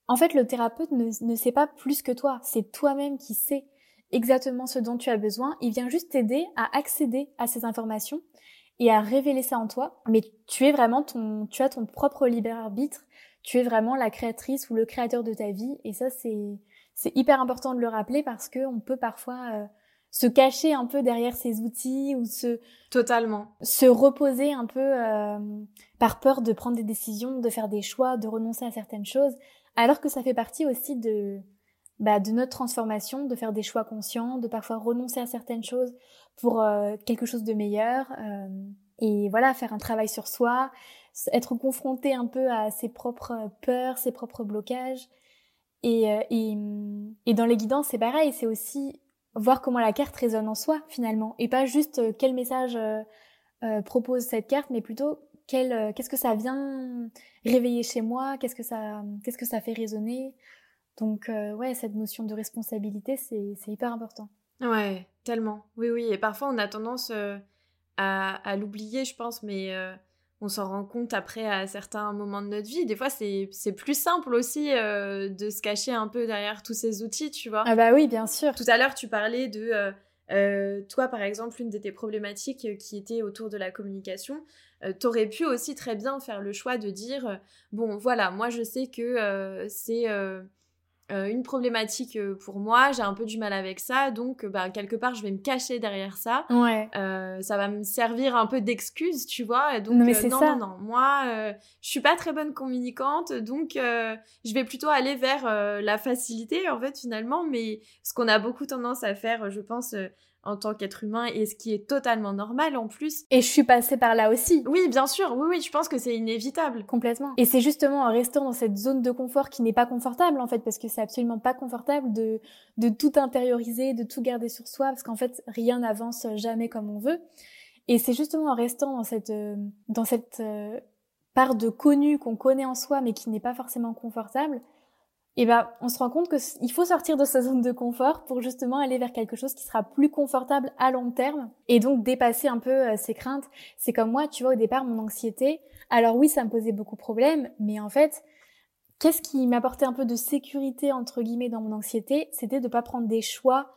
en fait le thérapeute ne, ne sait pas plus que toi, c'est toi-même qui sais exactement ce dont tu as besoin. Il vient juste t'aider à accéder à ces informations et à révéler ça en toi. Mais tu es vraiment ton, tu as ton propre libre arbitre. Tu es vraiment la créatrice ou le créateur de ta vie. Et ça, c'est, c'est hyper important de le rappeler parce que on peut parfois euh, se cacher un peu derrière ces outils ou se totalement se reposer un peu euh, par peur de prendre des décisions, de faire des choix, de renoncer à certaines choses, alors que ça fait partie aussi de bah, de notre transformation, de faire des choix conscients, de parfois renoncer à certaines choses pour euh, quelque chose de meilleur. Euh, et voilà, faire un travail sur soi, être confronté un peu à ses propres peurs, ses propres blocages. Et, euh, et, et dans les guidances, c'est pareil, c'est aussi voir comment la carte résonne en soi finalement, et pas juste quel message propose cette carte, mais plutôt qu'est-ce que ça vient réveiller chez moi, qu'est-ce que qu'est-ce que ça fait résonner. Donc, euh, ouais, cette notion de responsabilité, c'est hyper important. Ouais, tellement. Oui, oui. Et parfois, on a tendance euh, à, à l'oublier, je pense, mais euh, on s'en rend compte après à certains moments de notre vie. Des fois, c'est plus simple aussi de se cacher un peu derrière tous ces outils, tu vois. Ah, bah oui, bien sûr. Tout à l'heure, tu parlais de. toi, par exemple, une de tes problématiques qui était autour de la communication, t'aurais pu aussi très bien faire le choix de dire bon, voilà, moi je sais que c'est euh, une problématique euh, pour moi, j'ai un peu du mal avec ça, donc euh, bah, quelque part je vais me cacher derrière ça. Ouais. ça va me servir un peu d'excuse, tu vois. Donc non, mais non, ça. non, non, moi je suis pas très bonne communicante, donc je vais plutôt aller vers la facilité en fait finalement. Mais ce qu'on a beaucoup tendance à faire, je pense en tant qu'être humain et ce qui est totalement normal en plus. Et je suis passée par là aussi. Oui, bien sûr, oui, oui, je pense que c'est inévitable. Complètement. Et c'est justement en restant dans cette zone de confort qui n'est pas confortable en fait, parce que c'est absolument pas confortable de, de tout intérioriser, de tout garder sur soi, parce qu'en fait, rien n'avance jamais comme on veut. Et c'est justement en restant dans cette, euh, dans cette euh, part de connu qu'on connaît en soi, mais qui n'est pas forcément confortable, et ben on se rend compte que il faut sortir de sa zone de confort pour justement aller vers quelque chose qui sera plus confortable à long terme et donc dépasser un peu euh, ses craintes. C'est comme moi, tu vois, au départ mon anxiété. Alors oui, ça me posait beaucoup de problèmes, mais en fait, qu'est-ce qui m'apportait un peu de sécurité entre guillemets dans mon anxiété, c'était de pas prendre des choix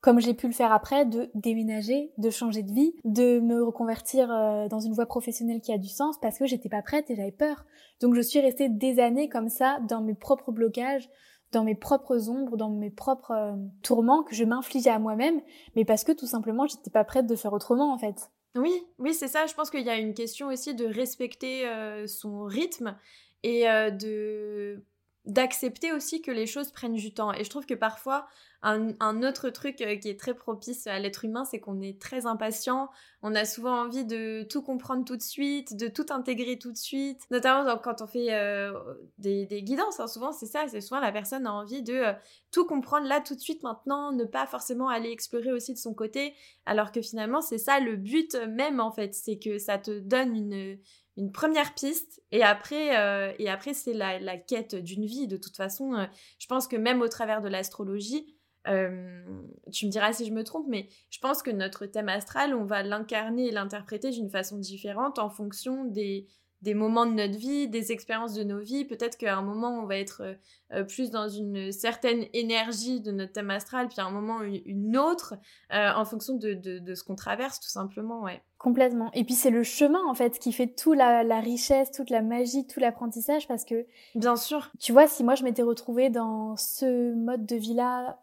comme j'ai pu le faire après, de déménager, de changer de vie, de me reconvertir euh, dans une voie professionnelle qui a du sens parce que j'étais pas prête et j'avais peur. Donc je suis restée des années comme ça dans mes propres blocages, dans mes propres ombres, dans mes propres euh, tourments que je m'infligeais à moi-même, mais parce que tout simplement j'étais pas prête de faire autrement en fait. Oui, oui, c'est ça. Je pense qu'il y a une question aussi de respecter euh, son rythme et de d'accepter aussi que les choses prennent du temps. Et je trouve que parfois, un, autre truc euh, qui est très propice à l'être humain, c'est qu'on est très impatient. On a souvent envie de tout comprendre tout de suite, de tout intégrer tout de suite. Notamment quand on fait euh, des, guidances, hein. souvent c'est ça, c'est souvent la personne a envie de euh, tout comprendre là tout de suite maintenant, ne pas forcément aller explorer aussi de son côté, alors que finalement c'est ça le but même en fait, c'est que ça te donne une une première piste et après euh, et après c'est la, quête d'une vie de toute façon euh, je pense que même au travers de l'astrologie euh, tu me diras si je me trompe mais je pense que notre thème astral on va l'incarner et l'interpréter d'une façon différente en fonction des des moments de notre vie, des expériences de nos vies. Peut-être qu'à un moment, on va être euh, euh, plus dans une certaine énergie de notre thème astral, puis à un moment, une autre, euh, en fonction de, de, ce qu'on traverse, tout simplement, ouais. Complètement. Et puis, c'est le chemin, en fait, qui fait toute la, la richesse, toute la magie, tout l'apprentissage, parce que... Bien sûr. Tu vois, si moi, je m'étais retrouvée dans ce mode de vie-là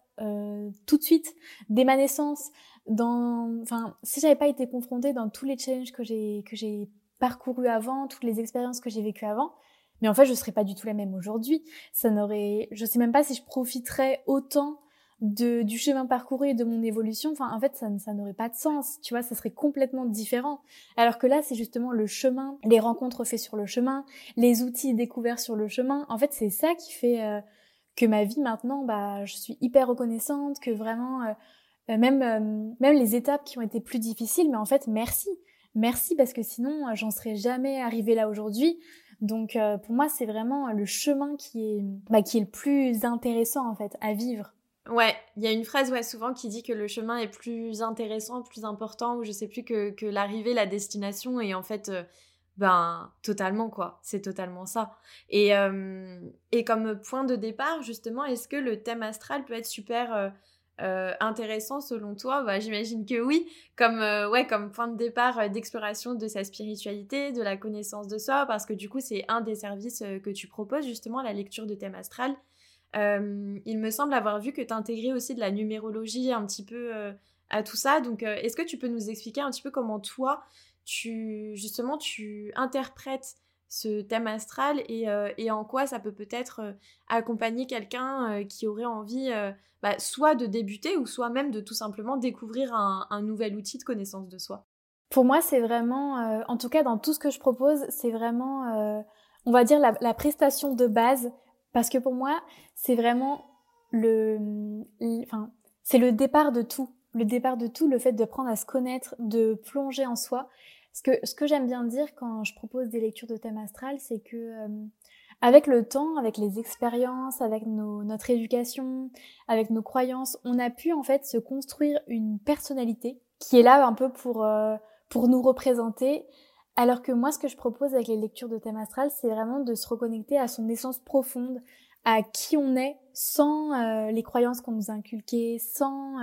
tout de suite, dès ma naissance, dans... Enfin, si j'avais pas été confrontée dans tous les challenges que j'ai que j'ai parcouru avant, toutes les expériences que j'ai vécues avant. Mais en fait, je serais pas du tout la même aujourd'hui. Ça n'aurait, je sais même pas si je profiterais autant de, du chemin parcouru et de mon évolution. Enfin, en fait, ça, ça n'aurait pas de sens. Tu vois, ça serait complètement différent. Alors que là, c'est justement le chemin, les rencontres faites sur le chemin, les outils découverts sur le chemin. En fait, c'est ça qui fait euh, que ma vie maintenant, bah, je suis hyper reconnaissante, que vraiment, euh, euh, même, même les étapes qui ont été plus difficiles, mais en fait, merci merci parce que sinon euh, j'en serais jamais arrivée là aujourd'hui. Donc euh, pour moi c'est vraiment le chemin qui est bah, qui est le plus intéressant en fait à vivre. Ouais, il y a une phrase ouais, souvent qui dit que le chemin est plus intéressant, plus important, ou je sais plus que, que l'arrivée, la destination, et en fait, euh, ben, totalement quoi, c'est totalement ça. Et, et comme point de départ, justement, est-ce que le thème astral peut être super euh, intéressant selon toi? Bah, J'imagine que oui, comme, euh, ouais, comme point de départ euh, d'exploration de sa spiritualité, de la connaissance de soi, parce que du coup c'est un des services que tu proposes justement, la lecture de thème astral. il me semble avoir vu que tu intégrais aussi de la numérologie un petit peu à tout ça, donc est-ce que tu peux nous expliquer un petit peu comment toi, tu justement tu interprètes ce thème astral et, et, en quoi ça peut peut-être accompagner quelqu'un qui aurait envie bah, soit de débuter ou soit même de tout simplement découvrir un, nouvel outil de connaissance de soi Pour moi, c'est vraiment, euh, en tout cas dans tout ce que je propose, c'est vraiment, euh, on va dire, la, prestation de base, parce que pour moi, c'est vraiment le, enfin, c'est le départ de tout. Le départ de tout, le fait de prendre à se connaître, de plonger en soi. Ce que, ce que j'aime bien dire quand je propose des lectures de thème astral, c'est que euh, avec le temps, avec les expériences, avec notre éducation, avec nos croyances, on a pu en fait se construire une personnalité qui est là un peu pour, euh, pour nous représenter. Alors que moi, ce que je propose avec les lectures de thème astral, c'est vraiment de se reconnecter à son essence profonde, à qui on est, sans euh, les croyances qu'on nous a inculquées, sans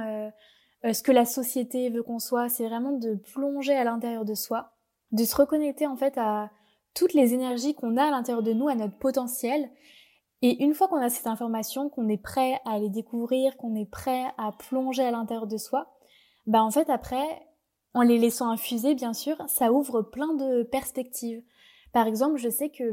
euh, ce que la société veut qu'on soit. C'est vraiment de plonger à l'intérieur de soi, de se reconnecter en fait à toutes les énergies qu'on a à l'intérieur de nous, à notre potentiel. Et une fois qu'on a cette information, qu'on est prêt à les découvrir, qu'on est prêt à plonger à l'intérieur de soi, bah en fait après, en les laissant infuser, bien sûr, ça ouvre plein de perspectives. Par exemple, je sais que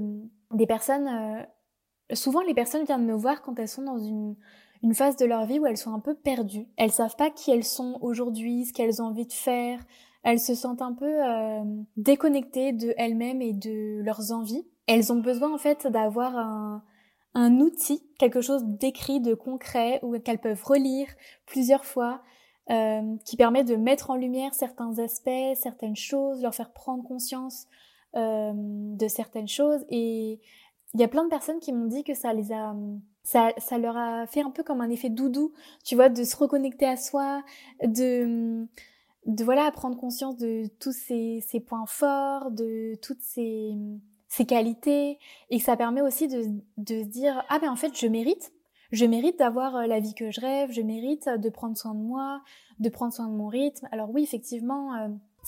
des personnes, euh, souvent les personnes viennent me voir quand elles sont dans une, une phase de leur vie où elles sont un peu perdues. Elles savent pas qui elles sont aujourd'hui, ce qu'elles ont envie de faire, elles se sentent un peu euh, déconnectées de elles-mêmes et de leurs envies. Elles ont besoin en fait d'avoir un, un outil, quelque chose d'écrit, de concret, ou qu'elles peuvent relire plusieurs fois, euh, qui permet de mettre en lumière certains aspects, certaines choses, leur faire prendre conscience euh, de certaines choses. Et il y a plein de personnes qui m'ont dit que ça les a ça, ça leur a fait un peu comme un effet doudou, tu vois, de se reconnecter à soi, de de voilà prendre conscience de tous ces, points forts, de toutes ces, qualités, et que ça permet aussi de, de se dire ah ben en fait je mérite, je mérite d'avoir la vie que je rêve, je mérite de prendre soin de moi, de prendre soin de mon rythme. Alors oui, effectivement,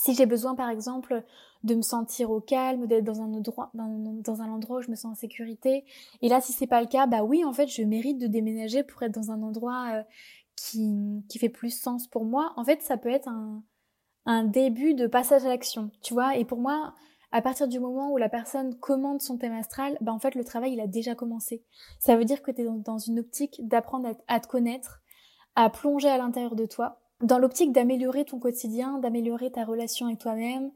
si j'ai besoin, par exemple, de me sentir au calme, d'être dans un endroit, dans, un endroit où je me sens en sécurité. Et là, si c'est pas le cas, bah oui, en fait, je mérite de déménager pour être dans un endroit euh, qui, qui fait plus sens pour moi. En fait, ça peut être un, un début de passage à l'action, tu vois. Et pour moi, à partir du moment où la personne commande son thème astral, bah en fait, le travail, il a déjà commencé. Ça veut dire que tu es dans, une optique d'apprendre à te connaître, à plonger à l'intérieur de toi, dans l'optique d'améliorer ton quotidien, d'améliorer ta relation avec toi-même,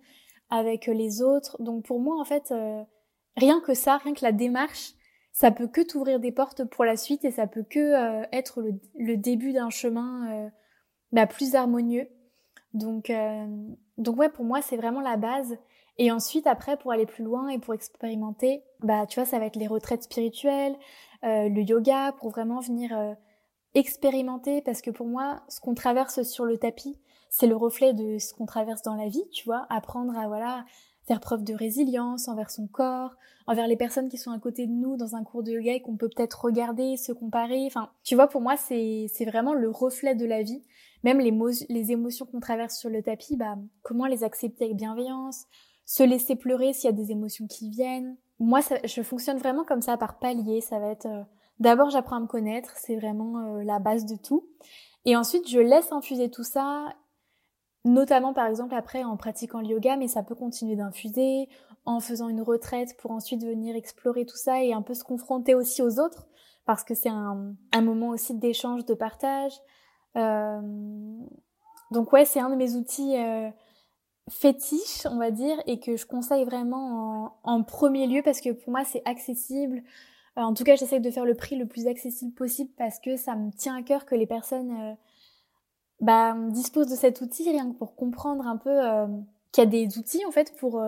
avec les autres. Donc pour moi, en fait, euh, rien que ça, rien que la démarche, ça peut que t'ouvrir des portes pour la suite et ça peut que euh, être le, début d'un chemin euh, bah, plus harmonieux. Donc, donc ouais, pour moi, c'est vraiment la base. Et ensuite, après, pour aller plus loin et pour expérimenter, bah, tu vois, ça va être les retraites spirituelles, le yoga, pour vraiment venir expérimenter. Parce que pour moi, ce qu'on traverse sur le tapis, c'est le reflet de ce qu'on traverse dans la vie, tu vois, apprendre à voilà faire preuve de résilience envers son corps, envers les personnes qui sont à côté de nous dans un cours de yoga qu'on peut peut-être regarder, se comparer. Enfin, tu vois, pour moi, c'est c'est vraiment le reflet de la vie. Même les, les émotions qu'on traverse sur le tapis, bah comment les accepter avec bienveillance, se laisser pleurer s'il y a des émotions qui viennent. Moi, ça, je fonctionne vraiment comme ça par palier. Ça va être euh, d'abord j'apprends à me connaître, c'est vraiment euh, la base de tout. Et ensuite, je laisse infuser tout ça notamment par exemple après en pratiquant le yoga, mais ça peut continuer d'infuser, en faisant une retraite pour ensuite venir explorer tout ça et un peu se confronter aussi aux autres, parce que c'est un, moment aussi d'échange, de partage. Euh... Donc ouais, c'est un de mes outils euh, fétiches, on va dire, et que je conseille vraiment en, en premier lieu parce que pour moi c'est accessible. Euh, en tout cas, j'essaie de faire le prix le plus accessible possible parce que ça me tient à cœur que les personnes euh, bah, dispose de cet outil rien que pour comprendre un peu euh, qu'il y a des outils en fait pour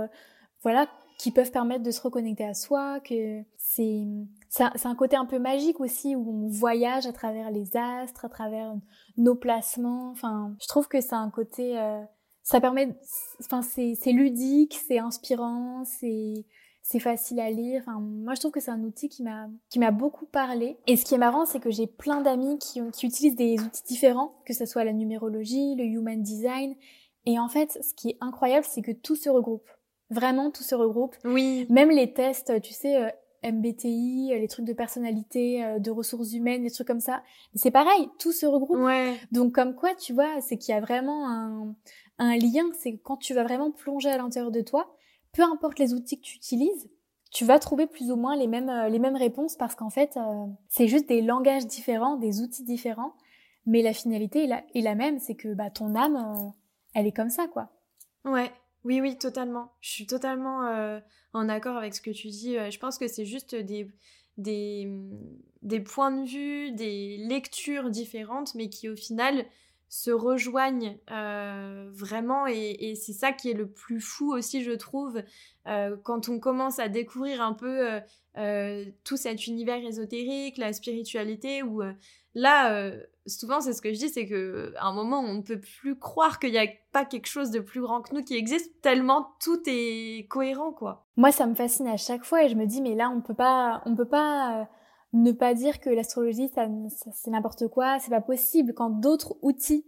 voilà qui peuvent permettre de se reconnecter à soi, que c'est c'est un côté un peu magique aussi où on voyage à travers les astres, à travers nos placements. Enfin, je trouve que c'est un côté ça permet enfin c'est ludique, c'est inspirant, c'est c'est facile à lire. Enfin, moi, je trouve que c'est un outil qui m'a qui m'a beaucoup parlé. Et ce qui est marrant, c'est que j'ai plein d'amis qui, qui utilisent des outils différents, que ce soit la numérologie, le human design. Et en fait, ce qui est incroyable, c'est que tout se regroupe. Vraiment, tout se regroupe. Oui. Même les tests, tu sais, euh, MBTI, euh, les trucs de personnalité, euh, de ressources humaines, les trucs comme ça. C'est pareil, tout se regroupe. Ouais. Donc comme quoi, tu vois, c'est qu'il y a vraiment un, un lien, c'est quand tu vas vraiment plonger à l'intérieur de toi, peu importe les outils que tu utilises, tu vas trouver plus ou moins les mêmes, euh, les mêmes réponses parce qu'en fait, euh, c'est juste des langages différents, des outils différents, mais la finalité est la, est la même, c'est que bah, ton âme, euh, elle est comme ça, quoi. Ouais, oui, oui, totalement. Je suis totalement en accord avec ce que tu dis. je pense que c'est juste des, des, des points de vue, des lectures différentes, mais qui au final se rejoignent euh, vraiment et, c'est ça qui est le plus fou aussi je trouve euh, quand on commence à découvrir un peu euh, tout cet univers ésotérique la spiritualité où là souvent c'est ce que je dis c'est que à un moment on ne peut plus croire qu'il n'y a pas quelque chose de plus grand que nous qui existe tellement tout est cohérent quoi. Moi ça me fascine à chaque fois et je me dis mais là on peut pas on peut pas ne pas dire que l'astrologie, c'est n'importe quoi, c'est pas possible. Quand d'autres outils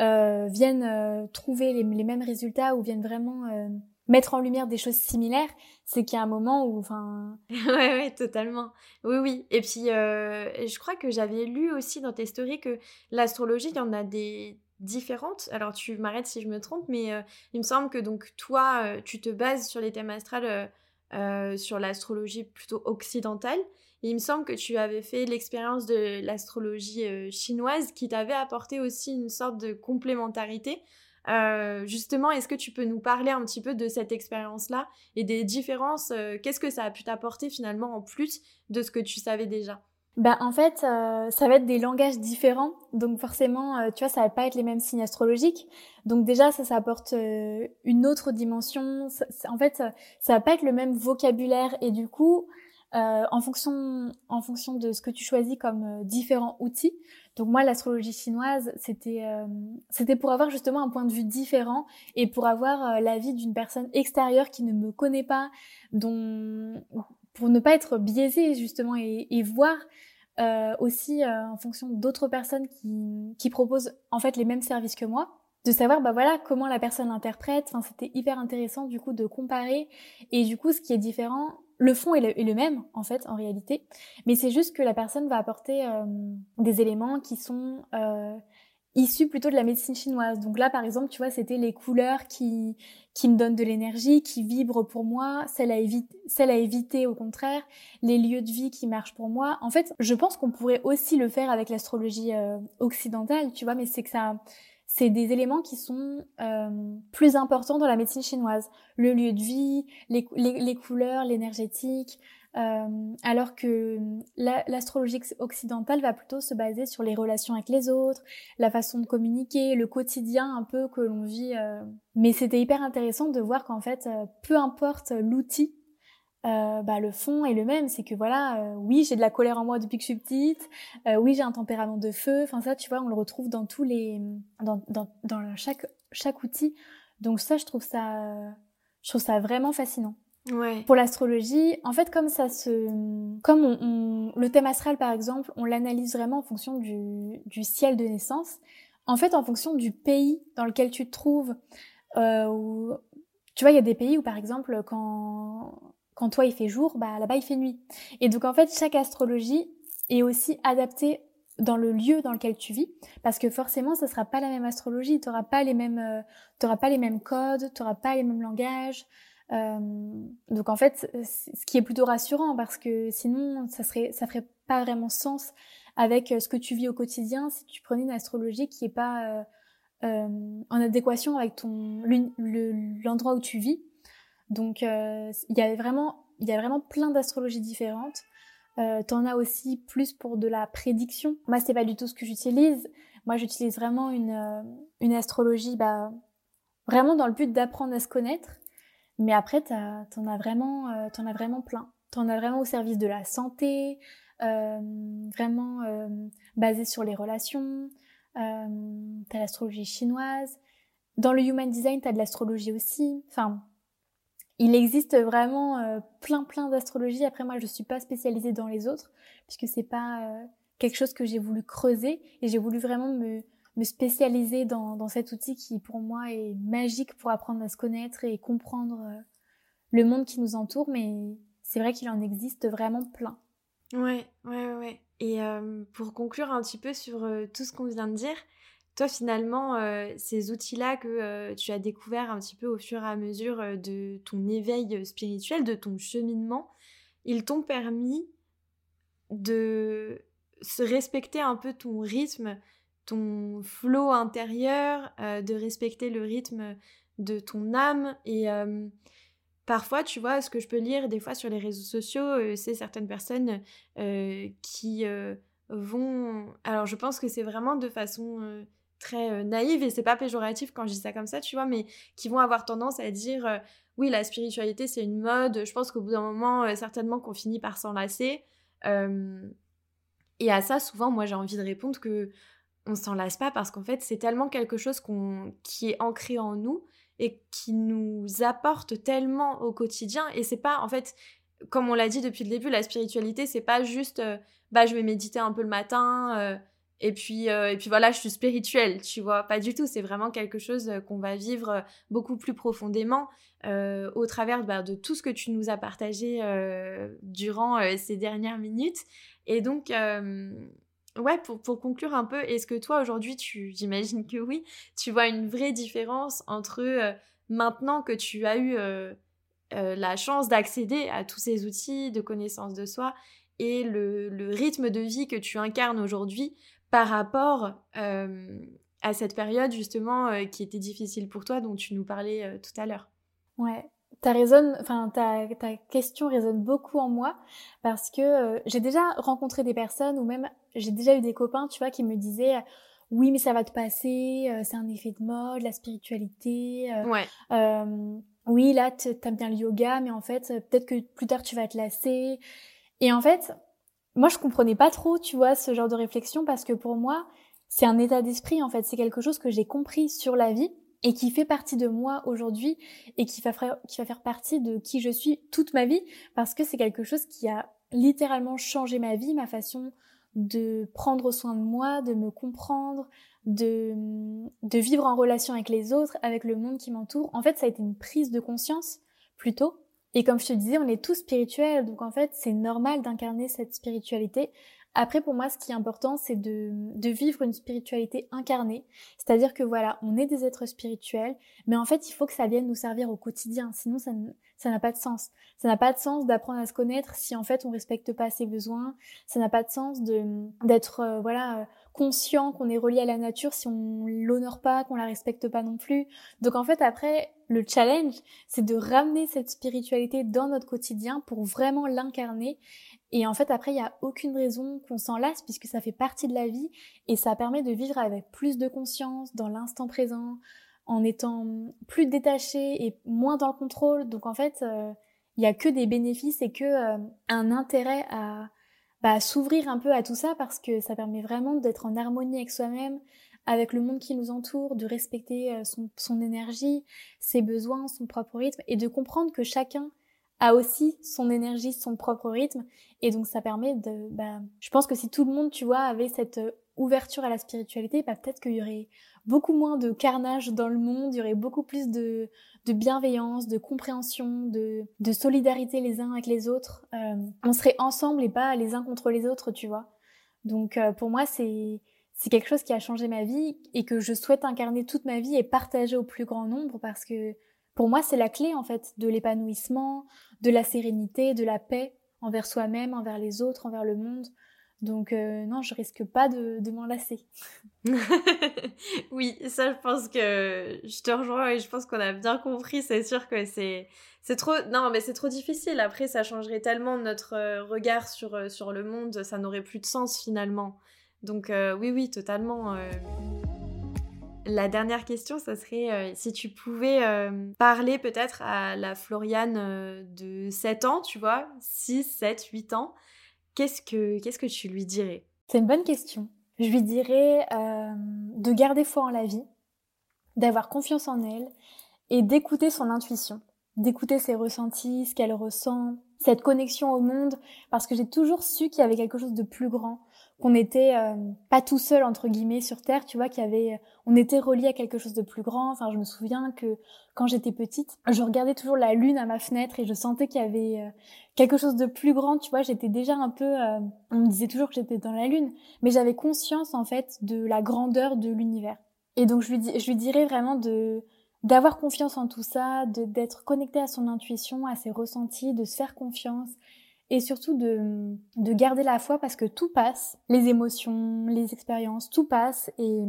euh, viennent euh, trouver les, mêmes résultats ou viennent vraiment euh, mettre en lumière des choses similaires, c'est qu'il y a un moment où, enfin... ouais, ouais, totalement. Oui, oui. Et puis, je crois que j'avais lu aussi dans tes stories que l'astrologie, il y en a des différentes. Alors, tu m'arrêtes si je me trompe, mais il me semble que donc toi, tu te bases sur les thèmes astrales, sur l'astrologie plutôt occidentale il me semble que tu avais fait l'expérience de l'astrologie euh, chinoise qui t'avait apporté aussi une sorte de complémentarité. Euh, justement, est-ce que tu peux nous parler un petit peu de cette expérience-là et des différences euh, Qu'est-ce que ça a pu t'apporter finalement en plus de ce que tu savais déjà? Ben, en fait, ça va être des langages différents, donc forcément, tu vois, ça va pas être les mêmes signes astrologiques. Donc déjà, ça, ça apporte une autre dimension. en fait, ça va pas être le même vocabulaire et du coup, euh, en fonction en fonction de ce que tu choisis comme euh, différents outils. Donc moi l'astrologie chinoise c'était euh, c'était pour avoir justement un point de vue différent et pour avoir l'avis d'une personne extérieure qui ne me connaît pas dont pour ne pas être biaisée justement et, et voir euh, aussi euh, en fonction d'autres personnes qui, qui proposent en fait les mêmes services que moi de savoir bah voilà comment la personne l'interprète enfin c'était hyper intéressant du coup de comparer et du coup ce qui est différent le fond est le, même en fait en réalité. Mais c'est juste que la personne va apporter euh, des éléments qui sont euh, issus plutôt de la médecine chinoise. Donc là par exemple tu vois c'était les couleurs qui qui me donnent de l'énergie qui vibrent pour moi celles à éviter celles à éviter au contraire les lieux de vie qui marchent pour moi. En fait je pense qu'on pourrait aussi le faire avec l'astrologie euh, occidentale tu vois mais c'est que ça c'est des éléments qui sont euh, plus importants dans la médecine chinoise. Le lieu de vie, les, les, couleurs, l'énergétique, euh, alors que l'astrologie occidentale va plutôt se baser sur les relations avec les autres, la façon de communiquer, le quotidien un peu que l'on vit. Euh. Mais c'était hyper intéressant de voir qu'en fait, euh, peu importe l'outil euh, bah, le fond est le même, c'est que voilà, euh, oui, j'ai de la colère en moi depuis que je suis petite, euh, oui, j'ai un tempérament de feu, enfin ça, tu vois, on le retrouve dans tous les, dans, dans, dans chaque, chaque outil. Donc ça, je trouve ça, je trouve ça vraiment fascinant. Ouais. Pour l'astrologie, en fait, comme ça se, comme on, le thème astral par exemple, on l'analyse vraiment en fonction du, du ciel de naissance. En fait, en fonction du pays dans lequel tu te trouves, euh, tu vois, il y a des pays où par exemple, quand quand toi il fait jour, bah là-bas il fait nuit. Et donc en fait, chaque astrologie est aussi adaptée dans le lieu dans lequel tu vis, parce que forcément, ce sera pas la même astrologie. Tu n'auras pas les mêmes, euh, pas les mêmes codes, tu n'auras pas les mêmes langages. Euh, donc en fait, ce qui est plutôt rassurant, parce que sinon, ça serait, ça ferait pas vraiment sens avec euh, ce que tu vis au quotidien si tu prenais une astrologie qui est pas en adéquation avec ton l'endroit où tu vis. Donc euh, il y a vraiment il y a vraiment plein d'astrologies différentes. Euh, T'en as aussi plus pour de la prédiction. Moi c'est pas du tout ce que j'utilise. Moi j'utilise vraiment une euh, une astrologie bah vraiment dans le but d'apprendre à se connaître. Mais après t'en as, vraiment euh, t'en as vraiment plein. T'en as vraiment au service de la santé, euh, vraiment basé sur les relations. T'as l'astrologie chinoise. Dans le human design, t'as de l'astrologie aussi. Enfin, il existe vraiment euh, plein plein d'astrologie. Après moi, je suis pas spécialisée dans les autres puisque c'est pas euh, quelque chose que j'ai voulu creuser et j'ai voulu vraiment me, spécialiser dans, dans, cet outil qui pour moi est magique pour apprendre à se connaître et comprendre euh, le monde qui nous entoure. Mais c'est vrai qu'il en existe vraiment plein. Ouais, ouais, ouais. Et pour conclure un petit peu sur tout ce qu'on vient de dire, toi, finalement, euh, ces outils-là que euh, tu as découverts un petit peu au fur et à mesure euh, de ton éveil spirituel, de ton cheminement, ils t'ont permis de se respecter un peu ton rythme, ton flot intérieur, de respecter le rythme de ton âme. Et parfois, tu vois, ce que je peux lire des fois sur les réseaux sociaux, c'est certaines personnes qui vont... Alors, je pense que c'est vraiment de façon très euh, naïve et c'est pas péjoratif quand je dis ça comme ça, tu vois, mais qui vont avoir tendance à dire euh, oui, la spiritualité c'est une mode. Je pense qu'au bout d'un moment, euh, certainement qu'on finit par s'enlacer. et à ça, souvent, moi j'ai envie de répondre que on s'en lasse pas parce qu'en fait, c'est tellement quelque chose qui est ancré en nous et qui nous apporte tellement au quotidien. Et c'est pas, en fait, comme on l'a dit depuis le début, la spiritualité, c'est pas juste, bah, je vais méditer un peu le matin et puis, euh, et puis voilà, je suis spirituelle, tu vois. Pas du tout, c'est vraiment quelque chose euh, qu'on va vivre euh, beaucoup plus profondément au travers bah, de tout ce que tu nous as partagé durant ces dernières minutes. Et donc, ouais, pour, pour, conclure un peu, est-ce que toi aujourd'hui, tu, j'imagine que oui, tu vois une vraie différence entre maintenant que tu as eu la chance d'accéder à tous ces outils de connaissance de soi et le, le rythme de vie que tu incarnes aujourd'hui par rapport euh, à cette période justement euh, qui était difficile pour toi, dont tu nous parlais euh, tout à l'heure? Ouais, ta, raison, enfin, ta, ta question résonne beaucoup en moi parce que j'ai déjà rencontré des personnes ou même j'ai déjà eu des copains, tu vois, qui me disaient oui mais ça va te passer, c'est un effet de mode, la spiritualité. ouais. oui là t'aimes bien le yoga mais en fait peut-être que plus tard tu vas te lasser. Et en fait moi, je comprenais pas trop, tu vois, ce genre de réflexion parce que pour moi, c'est un état d'esprit, en fait. C'est quelque chose que j'ai compris sur la vie et qui fait partie de moi aujourd'hui et qui va, faire, qui va faire partie de qui je suis toute ma vie parce que c'est quelque chose qui a littéralement changé ma vie, ma façon de prendre soin de moi, de me comprendre, de, de vivre en relation avec les autres, avec le monde qui m'entoure. En fait, ça a été une prise de conscience plutôt. Et comme je te disais, on est tous spirituels, donc en fait, c'est normal d'incarner cette spiritualité. Après, pour moi, ce qui est important, c'est de, de vivre une spiritualité incarnée. C'est-à-dire que voilà, on est des êtres spirituels, mais en fait, il faut que ça vienne nous servir au quotidien. Sinon, ça, n'a pas de sens. Ça n'a pas de sens d'apprendre à se connaître si en fait on respecte pas ses besoins. Ça n'a pas de sens d'être euh, voilà conscient qu'on est relié à la nature si on l'honore pas, qu'on la respecte pas non plus. Donc en fait après le challenge, c'est de ramener cette spiritualité dans notre quotidien pour vraiment l'incarner. Et en fait après il y a aucune raison qu'on s'en lasse puisque ça fait partie de la vie et ça permet de vivre avec plus de conscience dans l'instant présent, en étant plus détaché et moins dans le contrôle. Donc en fait, euh, il y a que des bénéfices et que euh, un intérêt à bah, s'ouvrir un peu à tout ça parce que ça permet vraiment d'être en harmonie avec soi-même, avec le monde qui nous entoure, de respecter euh, son, énergie, ses besoins, son propre rythme et de comprendre que chacun a aussi son énergie, son propre rythme et donc ça permet de bah, je pense que si tout le monde tu vois avait cette euh, ouverture à la spiritualité, bah, peut-être qu'il y aurait beaucoup moins de carnage dans le monde, il y aurait beaucoup plus de, de bienveillance, de compréhension, de, de, solidarité les uns avec les autres. Euh, on serait ensemble et pas les uns contre les autres, tu vois. Donc euh, pour moi, c'est c'est quelque chose qui a changé ma vie et que je souhaite incarner toute ma vie et partager au plus grand nombre parce que pour moi, c'est la clé en fait de l'épanouissement, de la sérénité, de la paix envers soi-même, envers les autres, envers le monde. Donc euh, non, je risque pas de, m'en lasser. oui, ça je pense que je te rejoins et je pense qu'on a bien compris. C'est sûr que c'est c'est trop non mais c'est trop difficile. Après ça changerait tellement notre euh, regard sur euh, sur le monde, ça n'aurait plus de sens finalement. Donc oui oui totalement. La dernière question, ça serait si tu pouvais parler peut-être à la Floriane de 7 ans, tu vois, 6, 7, 8 ans, qu'est-ce que, qu'est-ce que tu lui dirais? C'est une bonne question. Je lui dirais euh, de garder foi en la vie, d'avoir confiance en elle et d'écouter son intuition, d'écouter ses ressentis, ce qu'elle ressent, cette connexion au monde, parce que j'ai toujours su qu'il y avait quelque chose de plus grand, qu'on était euh, pas tout seul entre guillemets sur terre, tu vois, qu'il y avait, on était relié à quelque chose de plus grand. Enfin, je me souviens que quand j'étais petite, je regardais toujours la lune à ma fenêtre et je sentais qu'il y avait euh, quelque chose de plus grand, tu vois. J'étais déjà un peu, euh, on me disait toujours que j'étais dans la lune, mais j'avais conscience en fait de la grandeur de l'univers. Et donc je lui, je lui dirais vraiment de d'avoir confiance en tout ça, d'être connecté à son intuition, à ses ressentis, de se faire confiance et surtout de, de garder la foi parce que tout passe, les émotions, les expériences, tout passe et,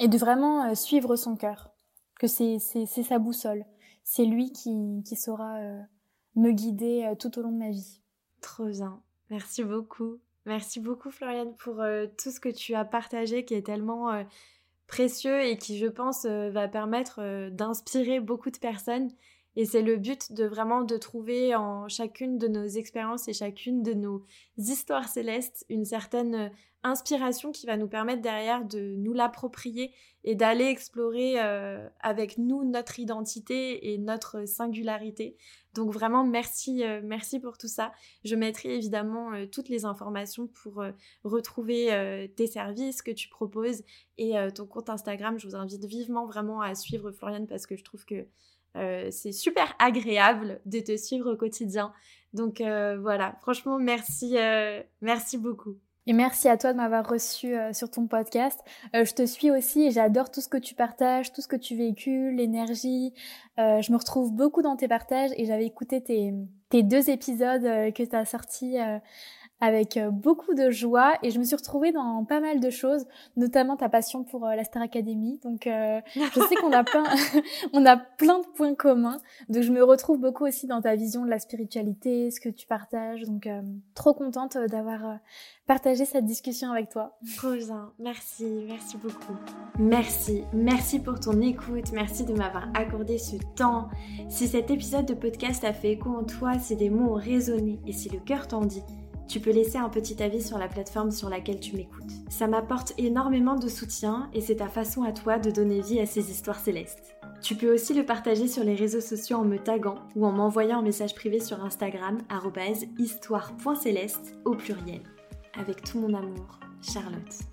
et de vraiment euh, suivre son cœur, que c'est sa boussole, c'est lui qui, qui saura euh, me guider euh, tout au long de ma vie. Trop bien, merci beaucoup. Merci beaucoup Floriane pour tout ce que tu as partagé qui est tellement précieux et qui je pense va permettre d'inspirer beaucoup de personnes et c'est le but de vraiment de trouver en chacune de nos expériences et chacune de nos histoires célestes une certaine euh, inspiration qui va nous permettre derrière de nous l'approprier et d'aller explorer euh, avec nous notre identité et notre singularité. Donc vraiment merci euh, merci pour tout ça. Je mettrai évidemment toutes les informations pour retrouver tes services que tu proposes et ton compte Instagram. Je vous invite vivement vraiment à suivre Floriane parce que je trouve que euh, c'est super agréable de te suivre au quotidien. Donc euh, voilà, franchement, merci, euh, merci beaucoup. Et merci à toi de m'avoir reçu sur ton podcast. je te suis aussi et j'adore tout ce que tu partages, tout ce que tu véhicules, l'énergie. je me retrouve beaucoup dans tes partages et j'avais écouté tes, tes deux épisodes que tu as sortis avec euh, beaucoup de joie et je me suis retrouvée dans pas mal de choses, notamment ta passion pour euh, la Star Academy. Donc euh, je sais qu'on a plein on a plein de points communs. Donc je me retrouve beaucoup aussi dans ta vision de la spiritualité, ce que tu partages. Donc trop contente d'avoir partagé cette discussion avec toi. Trop bien. Merci, merci beaucoup. Merci, merci pour ton écoute, merci de m'avoir accordé ce temps. Si cet épisode de podcast a fait écho en toi, si des mots ont résonné et si le cœur t'en dit, tu peux laisser un petit avis sur la plateforme sur laquelle tu m'écoutes. Ça m'apporte énormément de soutien et c'est ta façon à toi de donner vie à ces histoires célestes. Tu peux aussi le partager sur les réseaux sociaux en me taguant ou en m'envoyant un message privé sur Instagram histoire.céleste au pluriel. Avec tout mon amour. Charlotte.